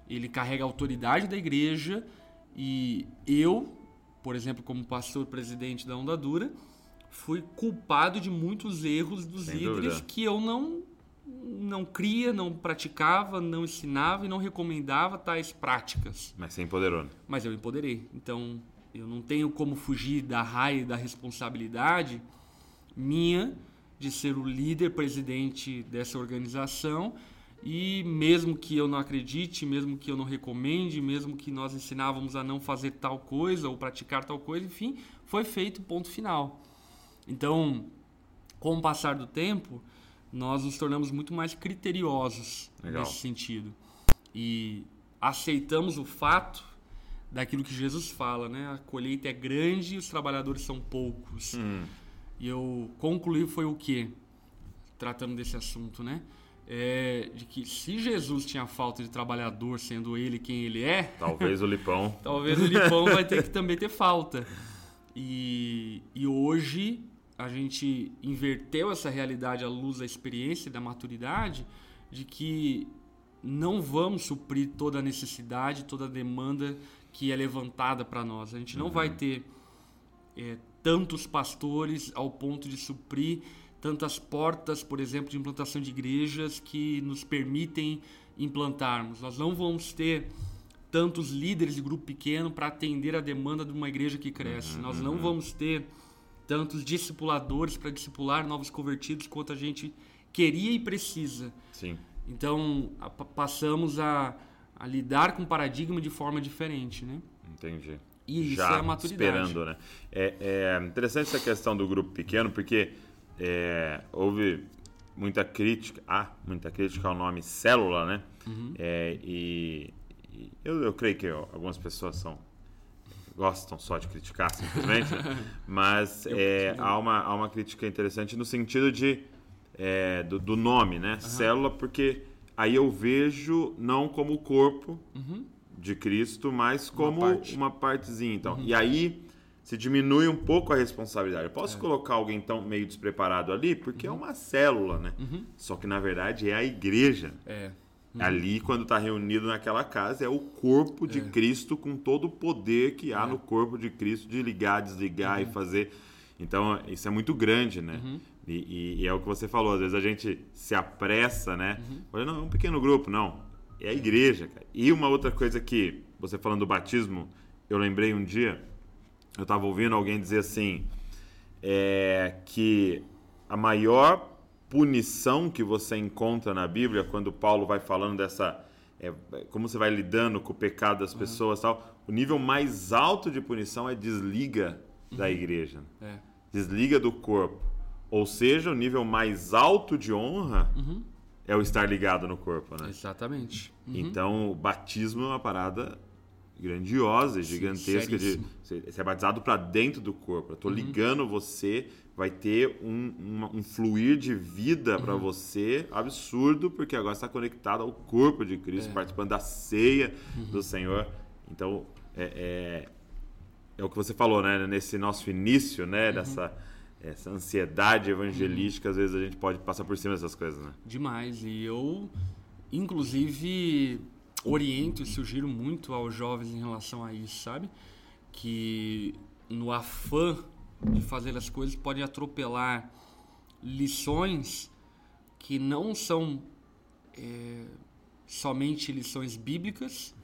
S3: ele carrega a autoridade da igreja E eu, por exemplo, como pastor presidente da Onda Dura, fui culpado de muitos erros dos
S2: Sem
S3: líderes
S2: dúvida.
S3: que eu não não cria, não praticava, não ensinava e não recomendava tais práticas.
S2: Mas você empoderou. né?
S3: Mas eu empoderei. Então, eu não tenho como fugir da raia e da responsabilidade minha de ser o líder presidente dessa organização e mesmo que eu não acredite, mesmo que eu não recomende, mesmo que nós ensinávamos a não fazer tal coisa ou praticar tal coisa, enfim, foi feito ponto final. Então, com o passar do tempo, nós nos tornamos muito mais criteriosos
S2: Legal.
S3: nesse sentido. E aceitamos o fato daquilo que Jesus fala, né? A colheita é grande e os trabalhadores são poucos.
S2: Hum,
S3: E eu concluí foi o quê? Tratando desse assunto, né? É, de que se Jesus tinha falta de trabalhador, sendo ele quem ele é,
S2: talvez o Lipão.
S3: talvez o Lipão vai ter que também ter falta. E, e hoje a gente inverteu essa realidade à luz da experiência e da maturidade de que não vamos suprir toda a necessidade, toda a demanda que é levantada para nós. A gente não vai ter é, tantos pastores ao ponto de suprir tantas portas, por exemplo, de implantação de igrejas que nos permitem implantarmos. Nós não vamos ter tantos líderes de grupo pequeno para atender a demanda de uma igreja que cresce. Nós não vamos ter tantos discipuladores para discipular novos convertidos quanto a gente queria e precisa.
S2: Sim.
S3: Então, a- pa- passamos a, a lidar com o paradigma de forma diferente, né?
S2: Entendi.
S3: E isso
S2: Já
S3: é a maturidade.
S2: esperando, né? É, é interessante essa questão do grupo pequeno, porque é, houve muita crítica, há muita crítica ao nome célula, né?
S3: Uhum.
S2: É, e e eu, eu creio que algumas pessoas são gostam só de criticar simplesmente, né? mas é, há, uma, há uma crítica interessante no sentido de é, do, do nome, né? Célula, porque aí eu vejo não como o corpo
S3: Uhum.
S2: de Cristo, mas como
S3: parte.
S2: uma partezinha. Então. E aí se diminui um pouco a responsabilidade. Eu
S3: É.
S2: posso colocar alguém tão meio despreparado ali, porque
S3: Uhum.
S2: é uma célula, né? Só que na verdade é a igreja.
S3: É.
S2: Ali, quando está reunido naquela casa, é o corpo de
S3: É.
S2: Cristo com todo o poder que há no corpo de Cristo de ligar, desligar
S3: Uhum.
S2: e fazer. Então, isso é muito grande, né? E, e- e é o que você falou, às vezes a gente se apressa, né?
S3: Uhum.
S2: Olha, não, é um pequeno grupo, não. É a igreja, cara. E uma outra coisa que, você falando do batismo, eu lembrei um dia, eu estava ouvindo alguém dizer assim, é, que a maior punição que você encontra na Bíblia, quando Paulo vai falando dessa. é, como você vai lidando com o pecado das pessoas e tal, o nível mais alto de punição é desliga da igreja,
S3: É.
S2: desliga do corpo. Ou seja, o nível mais alto de honra é o estar ligado no corpo, né?
S3: Exatamente. Uhum.
S2: Então, o batismo é uma parada grandiosa e
S3: Sim,
S2: gigantesca de
S3: seríssimo.
S2: você você é batizado para dentro do corpo. Eu tô ligando você, vai ter um, uma- um fluir de vida para você absurdo, porque agora está conectado ao corpo de Cristo, participando da ceia do Senhor. Então, é, é, é o que você falou, né? Nesse nosso início, né? Dessa essa ansiedade evangelística, às vezes a gente pode passar por cima dessas coisas, né?
S3: Demais. E eu, inclusive, oriento e sugiro muito aos jovens em relação a isso, sabe? Que no afã de fazer as coisas pode atropelar lições que não são é, somente lições bíblicas,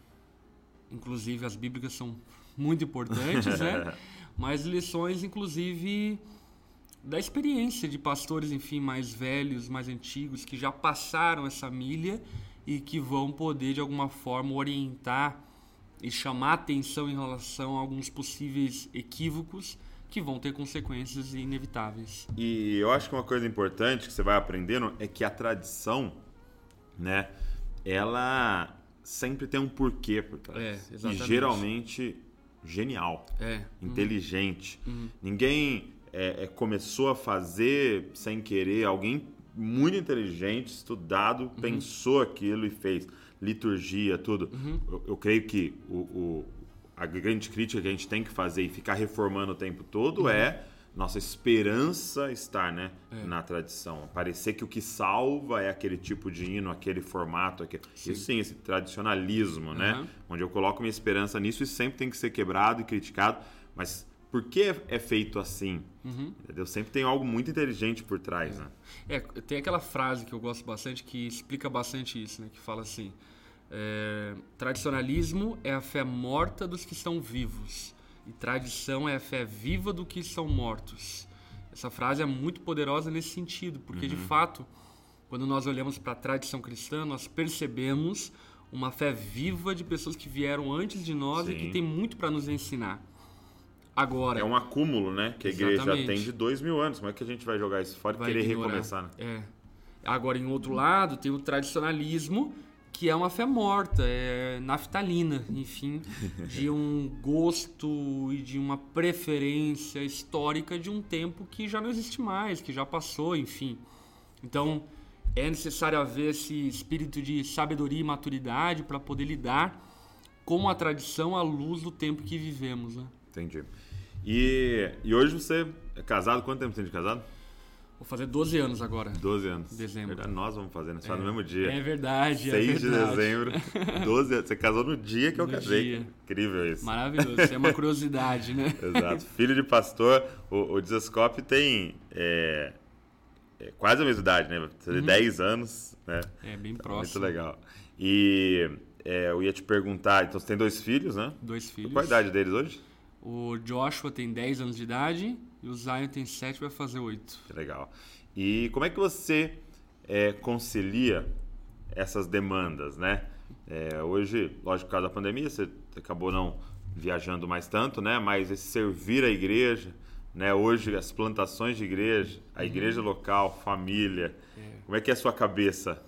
S3: inclusive as bíblicas são muito importantes, né? Mas lições, inclusive, da experiência de pastores, enfim, mais velhos, mais antigos, que já passaram essa milha e que vão poder, de alguma forma, orientar e chamar atenção em relação a alguns possíveis equívocos que vão ter consequências inevitáveis.
S2: E eu acho que uma coisa importante que você vai aprendendo é que a tradição, né, ela sempre tem um porquê por trás.
S3: É,
S2: e
S3: exatamente.
S2: geralmente genial,
S3: É.
S2: inteligente. Ninguém é, é, começou a fazer sem querer, alguém muito inteligente, estudado, pensou aquilo e fez. Liturgia, tudo. Eu, eu creio que o, o- a grande crítica que a gente tem que fazer e ficar reformando o tempo todo é nossa esperança estar né, na tradição. Parecer que o que salva é aquele tipo de hino, aquele formato. Aquele... Sim. Isso sim, esse tradicionalismo, né?
S3: Uhum.
S2: Onde eu coloco minha esperança nisso e sempre tem que ser quebrado e criticado. Mas por que é- é feito assim? Entendeu? Sempre tem algo muito inteligente por trás, né?
S3: É, tem aquela frase que eu gosto bastante que explica bastante isso, né? Que fala assim: é, tradicionalismo é a fé morta dos que estão vivos e tradição é a fé viva do que estão mortos. Essa frase é muito poderosa nesse sentido, porque de fato, quando nós olhamos para a tradição cristã, nós percebemos uma fé viva de pessoas que vieram antes de nós e
S2: Sim.
S3: que tem muito para nos ensinar. Agora,
S2: É um acúmulo, né? Que a igreja
S3: Exatamente.
S2: tem de dois mil anos. Como é que a gente vai jogar isso fora e querer
S3: ignorar.
S2: recomeçar, né?
S3: É. Agora, em outro lado, tem o tradicionalismo, que é uma fé morta, é naftalina, enfim, de um gosto e de uma preferência histórica de um tempo que já não existe mais, que já passou, enfim. Então, é necessário haver esse espírito de sabedoria e maturidade para poder lidar com a tradição à luz do tempo que vivemos, né?
S2: Entendi. E, e hoje você é casado? Quanto tempo você tem de casado?
S3: Vou fazer 12 anos agora.
S2: 12 anos.
S3: Dezembro.
S2: Verdade, nós vamos fazer, né? Só no mesmo dia.
S3: É verdade,
S2: 6
S3: é
S2: de
S3: verdade.
S2: dezembro, 12 anos. Você casou no dia que eu
S3: No
S2: casei.
S3: dia.
S2: Incrível isso.
S3: Maravilhoso, isso é uma curiosidade, né?
S2: Exato. Filho de pastor, o, o Dizascope tem é, é quase a mesma idade, né? Você tem 10 anos, né?
S3: É bem
S2: Então,
S3: próximo.
S2: Muito legal. E é, eu ia te perguntar, então você tem dois filhos, né?
S3: Dois filhos.
S2: Qual a idade deles hoje?
S3: O Joshua tem 10 anos de idade e o Zion tem 7, vai fazer 8.
S2: Que legal. E como é que você é, concilia essas demandas, né? É, hoje, lógico, por causa da pandemia, você acabou não viajando mais tanto, né? Mas esse servir a igreja, né? Hoje, as plantações de igreja, a igreja local, família. Como é que é a sua cabeça?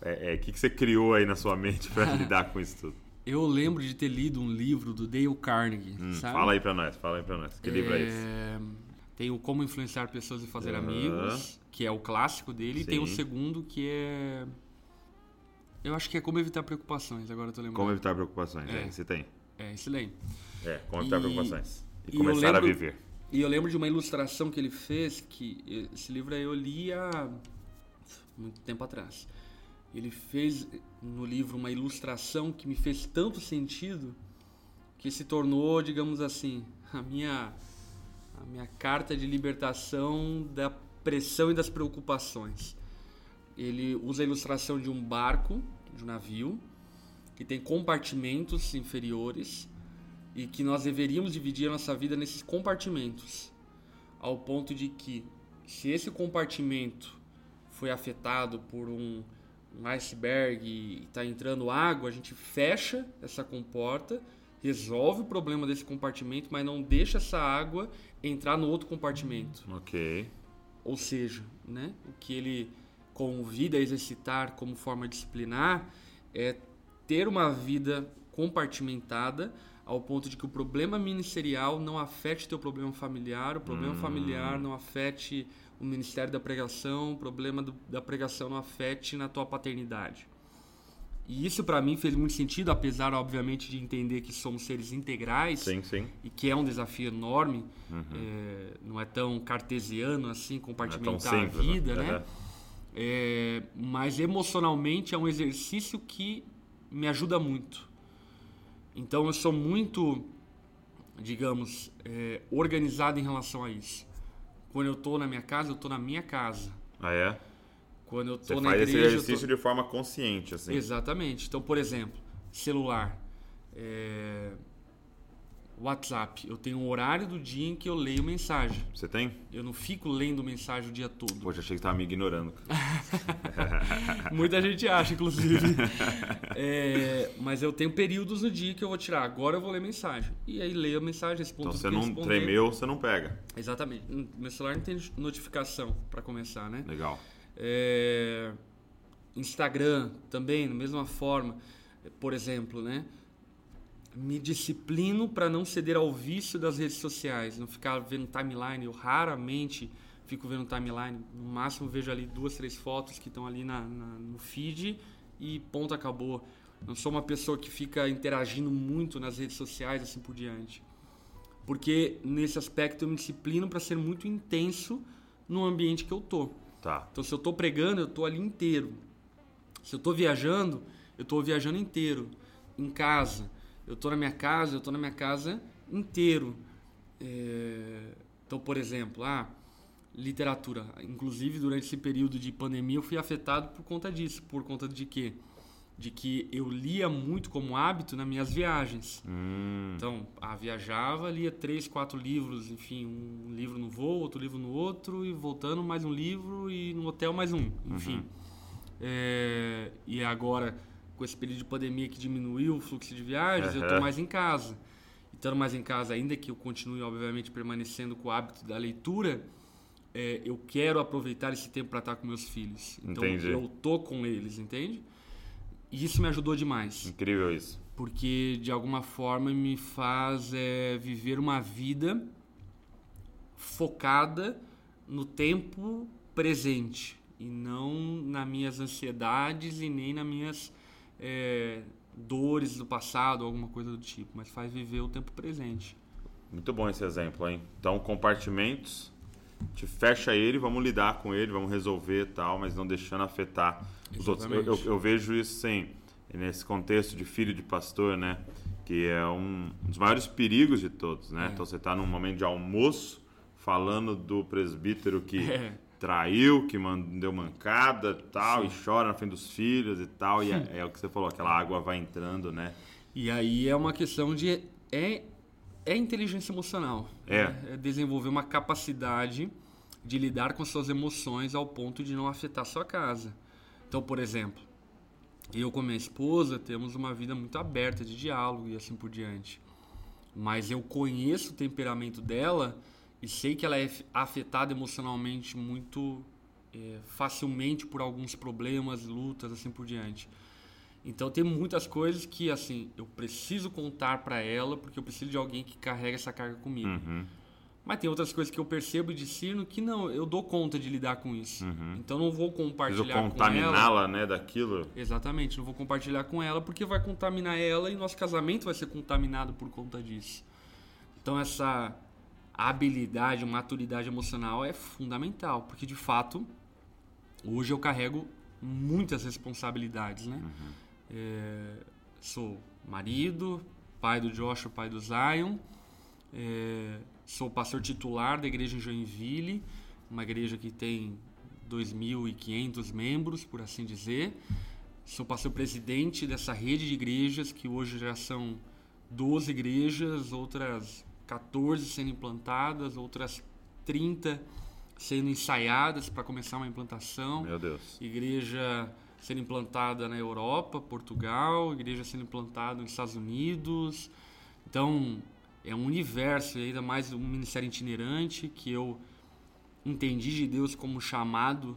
S2: É, é, O que, que você criou aí na sua mente para lidar com isso tudo?
S3: Eu lembro de ter lido um livro do Dale Carnegie,
S2: Hum,
S3: sabe?
S2: fala aí pra nós, fala aí pra nós. Que livro é esse?
S3: Tem o Como Influenciar Pessoas e Fazer
S2: Aham.
S3: Amigos, que é o clássico dele, e tem o
S2: Sim.
S3: segundo que é... Eu acho que é Como Evitar Preocupações, agora eu tô lembrando.
S2: Como evitar preocupações?
S3: É.
S2: É, você tem.
S3: É, esse daí.
S2: É, como evitar
S3: E-
S2: preocupações. E,
S3: e
S2: começar a
S3: lembro-
S2: viver.
S3: E eu lembro de uma ilustração que ele fez, que esse livro aí eu li há muito tempo atrás. Ele fez no livro uma ilustração que me fez tanto sentido que se tornou, digamos assim, a minha a minha carta de libertação da pressão e das preocupações. Ele usa a ilustração de um barco, de um navio, que tem compartimentos inferiores e que nós deveríamos dividir a nossa vida nesses compartimentos, ao ponto de que se esse compartimento foi afetado por um, um iceberg e está entrando água, a gente fecha essa comporta, resolve o problema desse compartimento, mas não deixa essa água entrar no outro compartimento.
S2: Ok.
S3: Ou seja, né, o que ele convida a exercitar como forma disciplinar é ter uma vida compartimentada ao ponto de que o problema ministerial não afete teu problema familiar, o problema familiar não afete o ministério da pregação, o problema do- da pregação não afete na tua paternidade. E isso para mim fez muito sentido, apesar obviamente de entender que somos seres integrais
S2: Sim, sim.
S3: e que é um desafio enorme, é, não é tão cartesiano assim
S2: Não é
S3: compartimentar
S2: simples,
S3: a vida, né?
S2: Aham.
S3: É, mas emocionalmente é um exercício que me ajuda muito. Então eu sou muito, digamos, é, organizado em relação a isso. Quando eu tô na minha casa, eu tô na minha casa.
S2: Ah, é?
S3: Quando eu
S2: Você
S3: tô na
S2: faz esse
S3: eu tô...
S2: exercício de forma consciente, assim.
S3: Exatamente. Então, por exemplo, celular, é, WhatsApp. Eu tenho um horário do dia em que eu leio mensagem.
S2: Você tem?
S3: Eu não fico lendo mensagem o dia todo.
S2: Poxa, achei que tava me ignorando.
S3: Muita gente acha, inclusive. É, mas eu tenho períodos no dia que eu vou tirar. Agora eu vou ler mensagem. E aí leio a mensagem, respondo
S2: Então você não
S3: responder.
S2: tremeu, você não pega.
S3: Exatamente. Meu celular não tem notificação para começar, né?
S2: Legal.
S3: É, Instagram também, da mesma forma. Por exemplo, né? Me disciplino para não ceder ao vício das redes sociais, não ficar vendo timeline. Eu raramente fico vendo timeline. No máximo vejo ali duas, três fotos que estão ali na, na- no feed e ponto, acabou. Não sou uma pessoa que fica interagindo muito nas redes sociais, assim por diante. Porque nesse aspecto eu me disciplino para ser muito intenso no ambiente que eu tô.
S2: Tá.
S3: Então se eu tô pregando, eu tô ali inteiro. Se eu tô viajando, eu tô viajando inteiro. Em casa, eu tô na minha casa, eu tô na minha casa inteiro. É, Então, por exemplo, ah, literatura. Inclusive, durante esse período de pandemia, eu fui afetado por conta disso. Por conta de quê? De que eu lia muito como hábito nas minhas viagens.
S2: Hum,
S3: Então, ah, viajava, lia três, quatro livros, enfim, um livro no voo, outro livro no outro, e voltando mais um livro, e no hotel mais um, enfim. É, e agora, com esse período de pandemia que diminuiu o fluxo de viagens, eu
S2: Aham.
S3: estou mais em casa. Estando mais em casa, ainda que eu continue, obviamente, permanecendo com o hábito da leitura, é, eu quero aproveitar esse tempo para estar com meus filhos. Então,
S2: Entendi.
S3: eu tô com eles, entende? E isso me ajudou demais
S2: incrível isso.
S3: porque de alguma forma me faz é, viver uma vida focada no tempo presente e não nas minhas ansiedades e nem nas minhas é, dores do passado, alguma coisa do tipo, mas faz viver o tempo presente.
S2: Muito bom esse exemplo, hein? Então, compartimentos, te fecha ele, vamos lidar com ele, vamos resolver e tal, mas não deixando afetar os outros. Eu, eu-
S3: Exatamente.
S2: eu vejo isso, sim, nesse contexto de filho de pastor, né? Que é um dos maiores perigos de todos, né?
S3: É.
S2: Então, você está num momento de almoço, falando do presbítero que
S3: É.
S2: traiu, que deu mancada e tal, e chora na frente dos filhos e tal, e é, é o que você falou, aquela água vai entrando, né?
S3: E aí é uma questão de é é inteligência emocional.
S2: É.
S3: né? É desenvolver uma capacidade de lidar com suas emoções ao ponto de não afetar sua casa. Então, por exemplo, eu com minha esposa temos uma vida muito aberta de diálogo e assim por diante. Mas eu conheço o temperamento dela e sei que ela é afetada emocionalmente muito é, facilmente por alguns problemas, lutas, assim por diante. Então tem muitas coisas que assim eu preciso contar para ela porque eu preciso de alguém que carrega essa carga comigo.
S2: Uhum.
S3: Mas tem outras coisas que eu percebo e discerno que não, eu dou conta de lidar com isso. Então não vou compartilhar com ela.
S2: contaminá-la, né, daquilo.
S3: Exatamente, não vou compartilhar com ela porque vai contaminar ela e nosso casamento vai ser contaminado por conta disso. Então essa habilidade, maturidade emocional é fundamental, porque de fato hoje eu carrego muitas responsabilidades, né? É, sou marido, pai do Joshua, pai do Zion, é, sou pastor titular da igreja em Joinville, uma igreja que tem 2.500 membros, por assim dizer. Sou pastor presidente dessa rede de igrejas, que hoje já são 12 igrejas, outras 14 sendo implantadas, outras 30 sendo ensaiadas para começar uma implantação
S2: Meu Deus.
S3: igreja sendo implantada na Europa, Portugal, igreja sendo implantada nos Estados Unidos. Então, é um universo, e ainda mais um ministério itinerante que eu entendi de Deus como chamado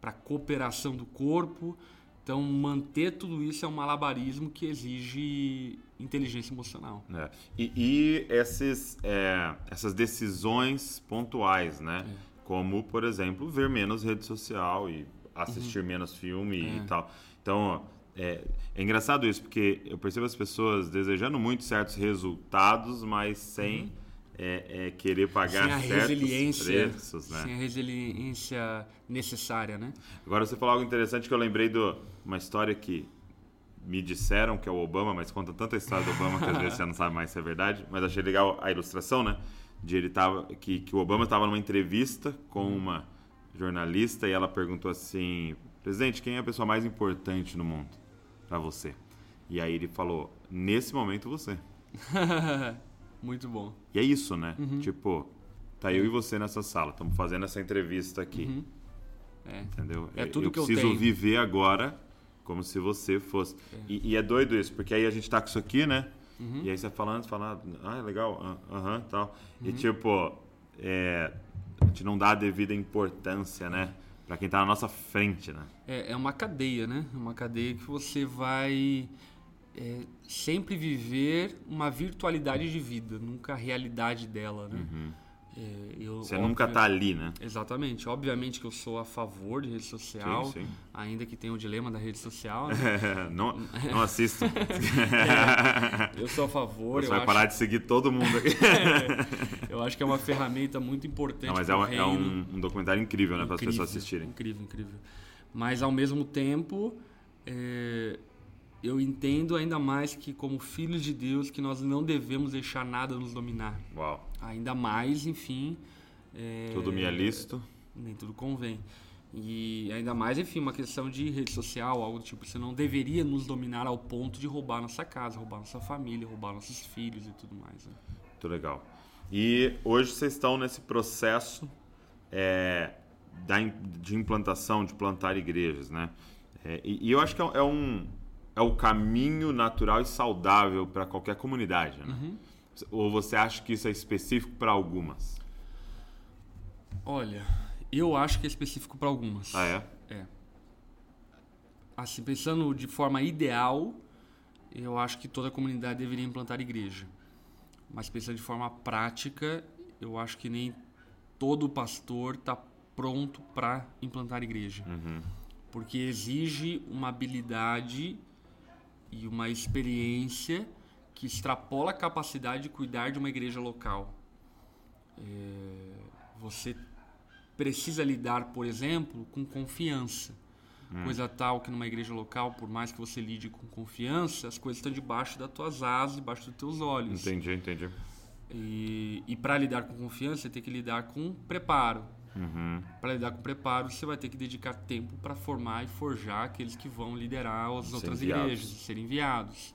S3: para cooperação do corpo. Então, manter tudo isso é um malabarismo que exige inteligência emocional.
S2: É. E, e esses, é, essas decisões pontuais, né?
S3: É.
S2: Como, por exemplo, ver menos rede social e assistir menos filme e
S3: É.
S2: tal. Então, é, é engraçado isso, porque eu percebo as pessoas desejando muito certos resultados, mas sem é, é, querer pagar
S3: Uhum. Sem a
S2: certos
S3: resiliência,
S2: preços, né?
S3: sem a resiliência necessária, né?
S2: Agora você falou algo interessante que eu lembrei de uma história que me disseram que é o Obama, mas conta tanta história do Obama que às vezes você não sabe mais se é verdade. Mas achei legal a ilustração, né? De ele tava, que, que o Obama estava numa entrevista com uma jornalista e ela perguntou assim: Presidente, quem é a pessoa mais importante no mundo para você? E aí ele falou: Nesse momento você.
S3: Muito bom.
S2: E é isso, né?
S3: Uhum.
S2: Tipo, tá eu e você nessa sala, estamos fazendo essa entrevista aqui.
S3: É.
S2: Entendeu?
S3: É tudo que eu
S2: preciso
S3: tenho.
S2: viver agora como se você fosse. E, e é doido isso, porque aí a gente tá com isso aqui, né?
S3: Uhum.
S2: E aí você falando, você fala, ah, é legal, ah, aham, tal.
S3: Uhum.
S2: E tipo, é, gente não dá a devida importância, né? Pra quem tá na nossa frente, né?
S3: É, é uma cadeia, né? É uma cadeia que você vai é, sempre viver uma virtualidade de vida, nunca a realidade dela, né? É, eu,
S2: Você nunca
S3: óbvio-
S2: tá ali, né?
S3: Exatamente. Obviamente que eu sou a favor de rede social,
S2: Sim, sim.
S3: ainda que tenha o dilema da rede social. né?
S2: não, não assisto.
S3: Eu sou a favor.
S2: Você vai
S3: acho,
S2: parar de seguir todo mundo aqui.
S3: Eu acho que é uma ferramenta muito importante.
S2: Não, mas é, uma- é um, um documentário incrível, né? Para as pessoas assistirem.
S3: Incrível, incrível. Mas ao mesmo tempo, é, eu entendo ainda mais que como filhos de Deus que nós não devemos deixar nada nos dominar.
S2: Uau.
S3: Ainda mais, enfim. é,
S2: Tudo me é listo.
S3: Nem tudo convém. E ainda mais, enfim, uma questão de rede social, algo do tipo, você não deveria nos dominar ao ponto de roubar nossa casa, roubar nossa família, roubar nossos filhos e tudo mais. né?
S2: Muito legal. E hoje vocês estão nesse processo é, da, de implantação, de plantar igrejas, né? É, e, e eu acho que é um- é um é o caminho natural e saudável para qualquer comunidade, né? Ou você acha que isso é específico para algumas?
S3: Olha, eu acho que é específico para algumas.
S2: Ah, é?
S3: É. Assim, pensando de forma ideal, eu acho que toda a comunidade deveria implantar igreja. Mas pensando de forma prática, eu acho que nem todo pastor está pronto para implantar igreja. Porque exige uma habilidade e uma experiência que extrapola a capacidade de cuidar de uma igreja local. É, você precisa lidar, por exemplo, com confiança. Coisa tal que numa igreja local, por mais que você lide com confiança, as coisas estão debaixo das tuas asas, debaixo dos teus olhos.
S2: Entendi, entendi.
S3: E, e para lidar com confiança, você tem que lidar com preparo.
S2: Uhum.
S3: Para lidar com preparo, você vai ter que dedicar tempo para formar e forjar aqueles que vão liderar as
S2: Ser
S3: outras
S2: enviados.
S3: igrejas, serem enviados.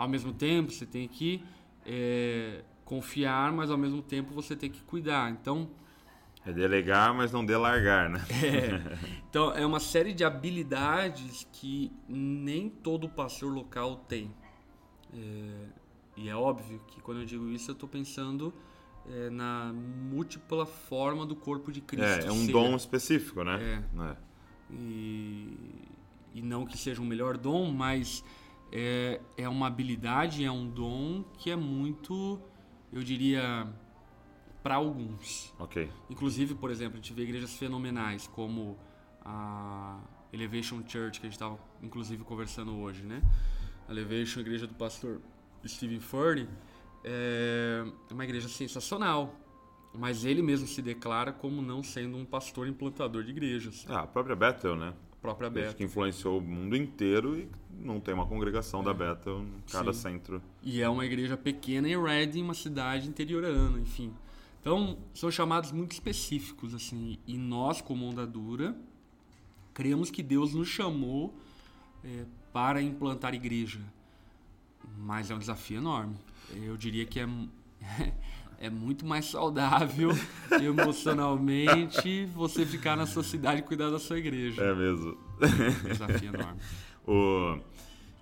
S3: Ao mesmo tempo, você tem que é, confiar, mas ao mesmo tempo você tem que cuidar. Então,
S2: É delegar, mas não delargar, né?
S3: Então, é uma série de habilidades que nem todo pastor local tem. É, e é óbvio que quando eu digo isso, eu estou pensando é, na múltipla forma do corpo de Cristo.
S2: É, é um
S3: ser.
S2: dom específico, né?
S3: É.
S2: É.
S3: E, e não que seja um melhor dom, mas é, é uma habilidade, é um dom que é muito, eu diria, para alguns.
S2: Ok.
S3: Inclusive, por exemplo, a gente vê igrejas fenomenais como a Elevation Church, que a gente estava inclusive conversando hoje, né? A Elevation, a igreja do pastor Stephen Furry, é uma igreja sensacional. Mas ele mesmo se declara como não sendo um pastor implantador de igrejas.
S2: Ah, a própria Bethel, né?
S3: Própria
S2: Acho
S3: Bethel.
S2: que influenciou o mundo inteiro e não tem uma congregação da Bethel em cada
S3: Sim.
S2: centro.
S3: E é uma igreja pequena em Reading, uma cidade interiorana, enfim. Então, são chamados muito específicos, assim. E nós, como Onda Dura, cremos que Deus nos chamou é, para implantar igreja. Mas é um desafio enorme. Eu diria que é, é muito mais saudável emocionalmente você ficar na sua cidade e cuidar da sua igreja.
S2: É mesmo.
S3: É desafio enorme.
S2: O,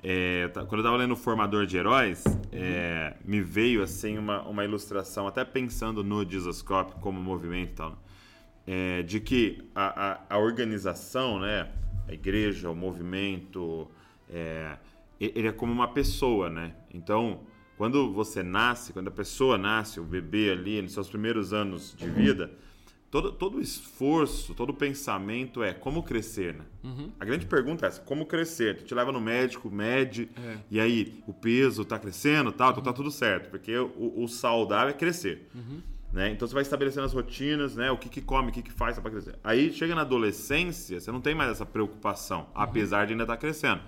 S2: é, tá- quando eu tava lendo o Formador de Heróis, é, me veio assim uma, uma ilustração, até pensando no Jesus Cop como movimento e tal, é, de que a, a, a organização, né, a igreja, o movimento, é, ele é como uma pessoa, né? Então, quando você nasce, quando a pessoa nasce, o bebê ali, nos seus primeiros anos de vida, todo, todo o esforço, todo o pensamento é como crescer, né? A grande pergunta é essa, como crescer? Tu te leva no médico, mede,
S3: É.
S2: e aí o peso tá crescendo, tal, então tá tudo certo, porque o, o saudável é crescer. Né? Então você vai estabelecendo as rotinas, né? O que, que come, o que, que faz para crescer. Aí chega na adolescência, você não tem mais essa preocupação, apesar de ainda estar crescendo.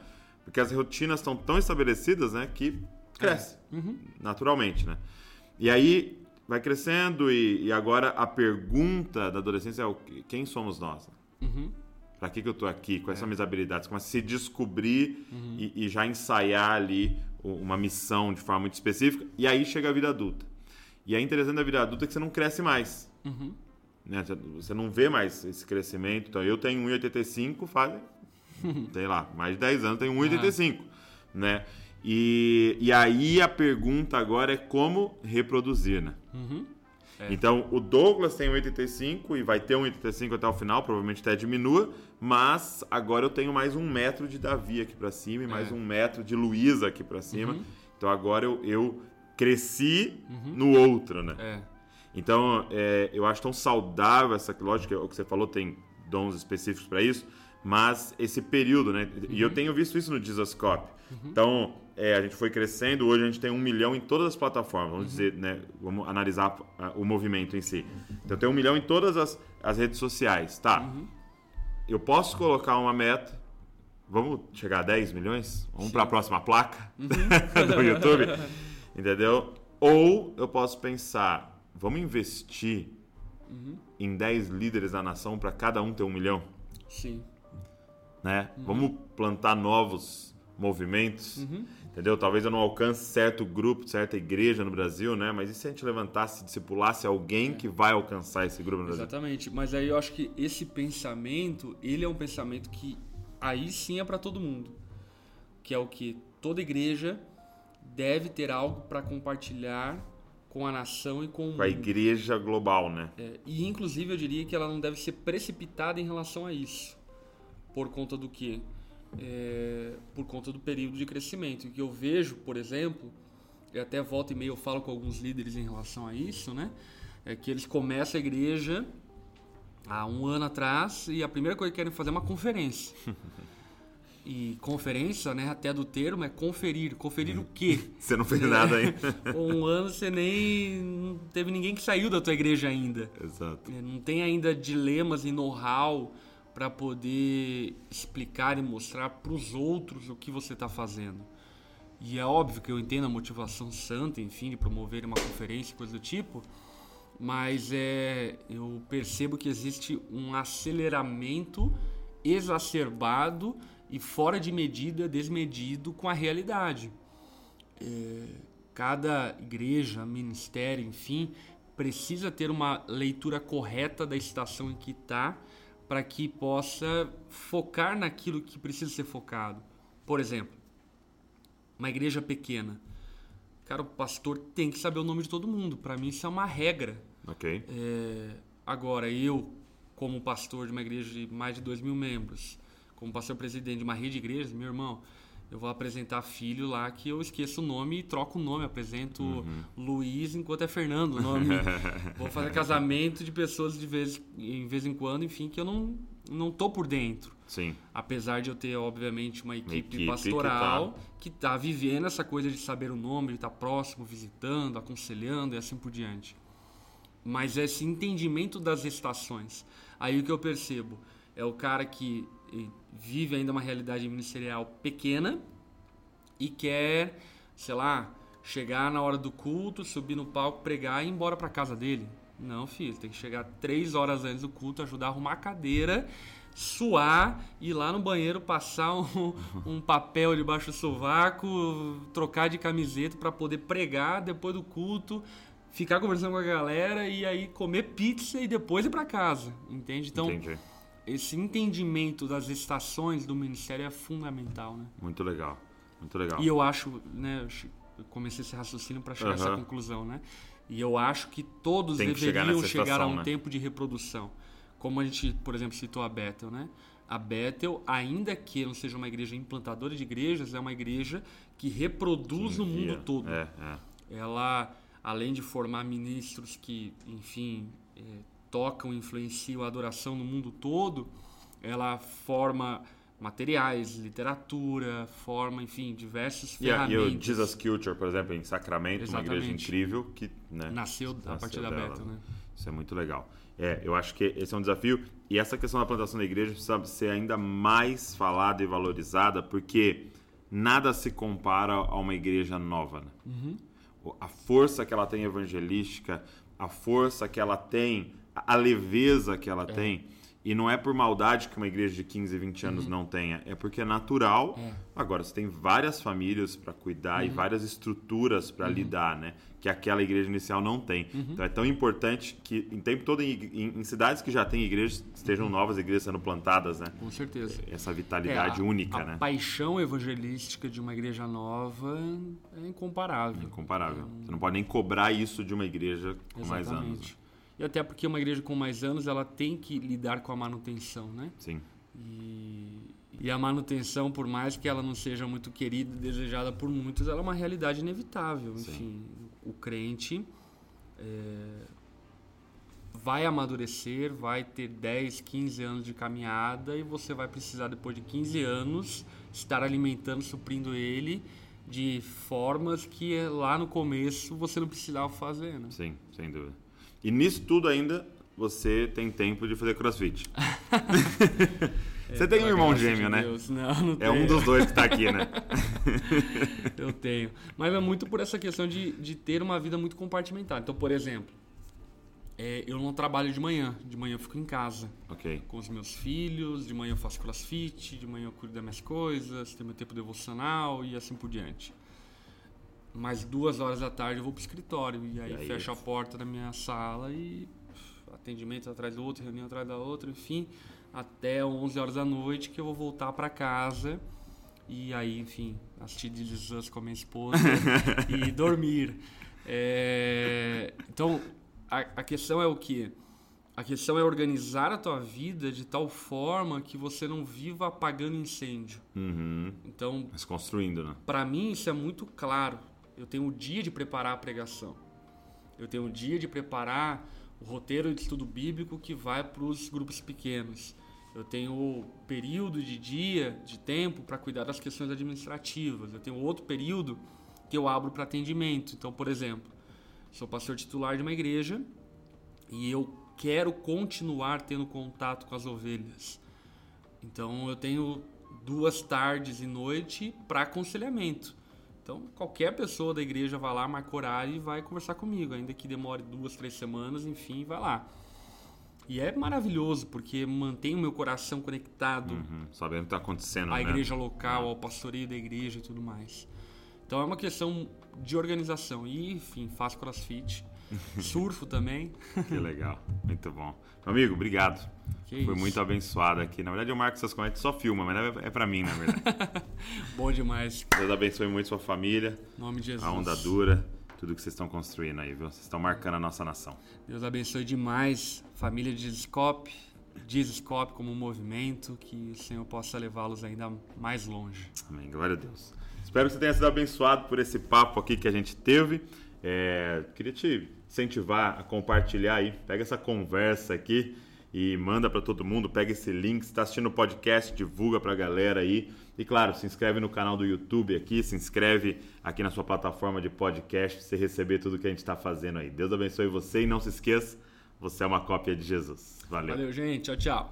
S2: Porque as rotinas estão tão estabelecidas, né, que cresce naturalmente, né? E aí vai crescendo e, e agora a pergunta da adolescência é o que- quem somos nós?
S3: Uhum.
S2: Para que, que eu tô aqui? Quais são minhas habilidades? Começa a se descobrir e, e já ensaiar ali uma missão de forma muito específica. E aí chega a vida adulta. E é interessante da vida adulta que você não cresce mais.
S3: Uhum.
S2: né? Você- Você não vê mais esse crescimento. Então, eu tenho 1,85, faz, sei lá, mais de 10 anos, tenho 1,85, né? E, e aí a pergunta agora é como reproduzir, né?
S3: Uhum.
S2: Então, o Douglas tem 1,85 e vai ter 1,85 até o final, provavelmente até diminua, mas agora eu tenho mais um metro de Davi aqui pra cima e mais
S3: É.
S2: um metro de Luísa aqui pra cima.
S3: Uhum.
S2: Então agora eu, eu cresci no outro, né?
S3: É.
S2: Então, é, eu acho tão saudável essa lógica, o que você falou tem dons específicos para isso, mas esse período, né? Uhum. E eu tenho visto isso no Jesus Cop. Uhum. Então, é, a gente foi crescendo, hoje a gente tem um milhão em todas as plataformas, vamos uhum. dizer, né? Vamos analisar o movimento em si. Então, tem um milhão em todas as, as redes sociais, tá? Uhum. Eu posso colocar uma meta, vamos chegar a 10 milhões? Vamos para a próxima placa uhum. do YouTube, entendeu? Ou eu posso pensar, vamos investir uhum. em 10 líderes da nação para cada um ter um milhão?
S3: Sim.
S2: Né? Uhum. Vamos plantar novos movimentos, uhum. Entendeu? Talvez eu não alcance certo grupo, certa igreja no Brasil, né? Mas e se a gente levantasse, discipulasse alguém é. que vai alcançar esse grupo no Brasil?
S3: Exatamente. Mas aí eu acho que esse pensamento, ele é um pensamento que aí sim é para todo mundo, que é o que toda igreja deve ter algo para compartilhar com a nação e com o mundo.
S2: Com a igreja global, né?
S3: É, e inclusive eu diria que ela não deve ser precipitada em relação a isso. Por conta do quê? É, por conta do período de crescimento. E que eu vejo, por exemplo, e até volta e meia eu falo com alguns líderes em relação a isso, né? É que eles começam a igreja há um ano atrás e a primeira coisa que querem fazer é uma conferência. E conferência, né, até do termo, é conferir. Conferir o quê?
S2: Você não fez nada ainda.
S3: um ano você nem. Não teve ninguém que saiu da tua igreja ainda.
S2: Exato.
S3: É, não tem ainda dilemas e know-how para poder explicar e mostrar para os outros o que você está fazendo. E é óbvio que eu entendo a motivação santa, enfim, de promover uma conferência, coisa do tipo, mas é, eu percebo que existe um aceleramento exacerbado e fora de medida, desmedido com a realidade. É, cada igreja, ministério, enfim, precisa ter uma leitura correta da estação em que está para que possa focar naquilo que precisa ser focado. Por exemplo, uma igreja pequena. Cara, o pastor tem que saber o nome de todo mundo. Para mim, isso é uma regra.
S2: Ok.
S3: É, agora, eu, como pastor de uma igreja de mais de 2 mil membros, como pastor presidente de uma rede de igrejas, meu irmão, eu vou apresentar filho lá que eu esqueço o nome e troco o nome. Apresento uhum. Luiz enquanto é Fernando o nome. vou fazer casamento de pessoas de vez em vez em quando, enfim, que eu não, não tô por dentro.
S2: Sim.
S3: Apesar de eu ter, obviamente, uma equipe, equipe pastoral que está tá vivendo essa coisa de saber o nome, de estar tá próximo, visitando, aconselhando e assim por diante. Mas esse entendimento das estações. Aí o que eu percebo é o cara que vive ainda uma realidade ministerial pequena e quer, sei lá, chegar na hora do culto, subir no palco, pregar e ir embora para casa dele. Não, filho, tem que chegar três horas antes do culto, ajudar a arrumar a cadeira, suar, ir lá no banheiro, passar um, um papel debaixo do sovaco, trocar de camiseta para poder pregar depois do culto, ficar conversando com a galera e aí comer pizza e depois ir para casa, entende? Então,
S2: Entendi
S3: esse entendimento das estações do ministério é fundamental, né?
S2: Muito legal, muito legal.
S3: E eu acho, né, eu comecei esse raciocínio para chegar uhum. a essa conclusão, né? E eu acho que todos deveriam
S2: chegar,
S3: chegar,
S2: a
S3: um
S2: né?
S3: tempo de reprodução. Como a gente, por exemplo, citou a Bethel, né? A Bethel, ainda que não seja uma igreja implantadora de igrejas, é uma igreja que reproduz no mundo todo.
S2: É, é.
S3: Ela, além de formar ministros que, enfim, é, tocam, influenciam a adoração no mundo todo, ela forma materiais, literatura, forma, enfim, diversos
S2: yeah, ferramentas. E o Jesus Culture, por exemplo, em Sacramento, Exatamente. uma igreja incrível que né,
S3: nasceu, nasceu a partir da Bethel, né?
S2: Isso é muito legal. É, eu acho que esse é um desafio e essa questão da plantação da igreja precisa ser ainda mais falada e valorizada porque nada se compara a uma igreja nova. Né?
S3: Uhum.
S2: A força que ela tem evangelística, a força que ela tem a leveza que ela é. tem. E não é por maldade que uma igreja de 15, 20 anos uhum. não tenha, é porque é natural. É. Agora, você tem várias famílias para cuidar uhum. e várias estruturas para uhum. lidar, né? Que aquela igreja inicial não tem. Uhum. Então é tão importante que, em tempo todo, em, em, em cidades que já têm igrejas, estejam uhum. novas igrejas sendo plantadas, né?
S3: Com certeza.
S2: Essa vitalidade
S3: é, a,
S2: única,
S3: a
S2: né?
S3: A paixão evangelística de uma igreja nova é incomparável.
S2: incomparável. Você não pode nem cobrar isso de uma igreja com Exatamente. mais anos. Né?
S3: E até porque uma igreja com mais anos, ela tem que lidar com a manutenção, né?
S2: Sim.
S3: E, e a manutenção, por mais que ela não seja muito querida e desejada por muitos, ela é uma realidade inevitável. Sim. Enfim, o crente, é, vai amadurecer, vai ter 10, 15 anos de caminhada e você vai precisar, depois de 15 anos, estar alimentando, suprindo ele de formas que lá no começo você não precisava fazer, né?
S2: Sim, sem dúvida. E nisso tudo ainda você tem tempo de fazer crossfit. você é, tem um irmão gêmeo, de né?
S3: Não, não
S2: é um dos dois que está aqui, né?
S3: eu tenho. Mas é muito por essa questão de, de ter uma vida muito compartimentada. Então, por exemplo, é, eu não trabalho de manhã. De manhã eu fico em casa. Com os meus filhos. De manhã eu faço crossfit. De manhã eu cuido das minhas coisas. Tenho meu tempo devocional e assim por diante. Mais duas horas da tarde eu vou pro escritório. E aí, e aí fecho a porta da minha sala e atendimento atrás do outro, reunião atrás da outra, enfim, até 11 horas da noite que eu vou voltar para casa e aí, enfim, assistir This Us com a minha esposa e dormir. É, então, a, a questão é o que? A questão é organizar a tua vida de tal forma que você não viva apagando incêndio.
S2: Uhum.
S3: Então,
S2: mas construindo, né?
S3: Para mim isso é muito claro. Eu tenho o dia de preparar a pregação. Eu tenho o dia de preparar o roteiro de estudo bíblico que vai para os grupos pequenos. Eu tenho período de dia, de tempo para cuidar das questões administrativas. Eu tenho outro período que eu abro para atendimento. Então, por exemplo, Sou pastor titular de uma igreja e eu quero continuar tendo contato com as ovelhas. Então eu tenho duas tardes e noite para aconselhamento. Então qualquer pessoa da igreja vai lá, marca horário e vai conversar comigo, ainda que demore duas, três semanas, enfim, vai lá. E é maravilhoso porque mantém o meu coração conectado.
S2: Uhum, sabendo o que está acontecendo.
S3: À
S2: né?
S3: igreja local, ao pastoreio da igreja e tudo mais. Então é uma questão de organização. E, enfim, faço crossfit, surfo também.
S2: Que legal, muito bom. Meu amigo, obrigado. Que Foi isso. muito abençoado aqui. Na verdade, o Marcos Comentários só filma, mas é para mim, na verdade.
S3: bom demais.
S2: Deus abençoe muito sua família.
S3: Em nome de Jesus.
S2: A onda dura tudo que vocês estão construindo aí, viu? Vocês estão marcando a nossa nação.
S3: Deus abençoe demais, família de Discope, Discope como um movimento, que o Senhor possa levá-los ainda mais longe.
S2: Amém. Glória a Deus. Espero que você tenha sido abençoado por esse papo aqui que a gente teve. É, queria te incentivar a compartilhar aí. Pega essa conversa aqui e manda para todo mundo. Pega esse link. Está assistindo o podcast, divulga para a galera aí. E claro, se inscreve no canal do YouTube aqui, se inscreve aqui na sua plataforma de podcast para você receber tudo que a gente está fazendo aí. Deus abençoe você e não se esqueça, você é uma cópia de Jesus. Valeu.
S3: Valeu, gente. Tchau, tchau.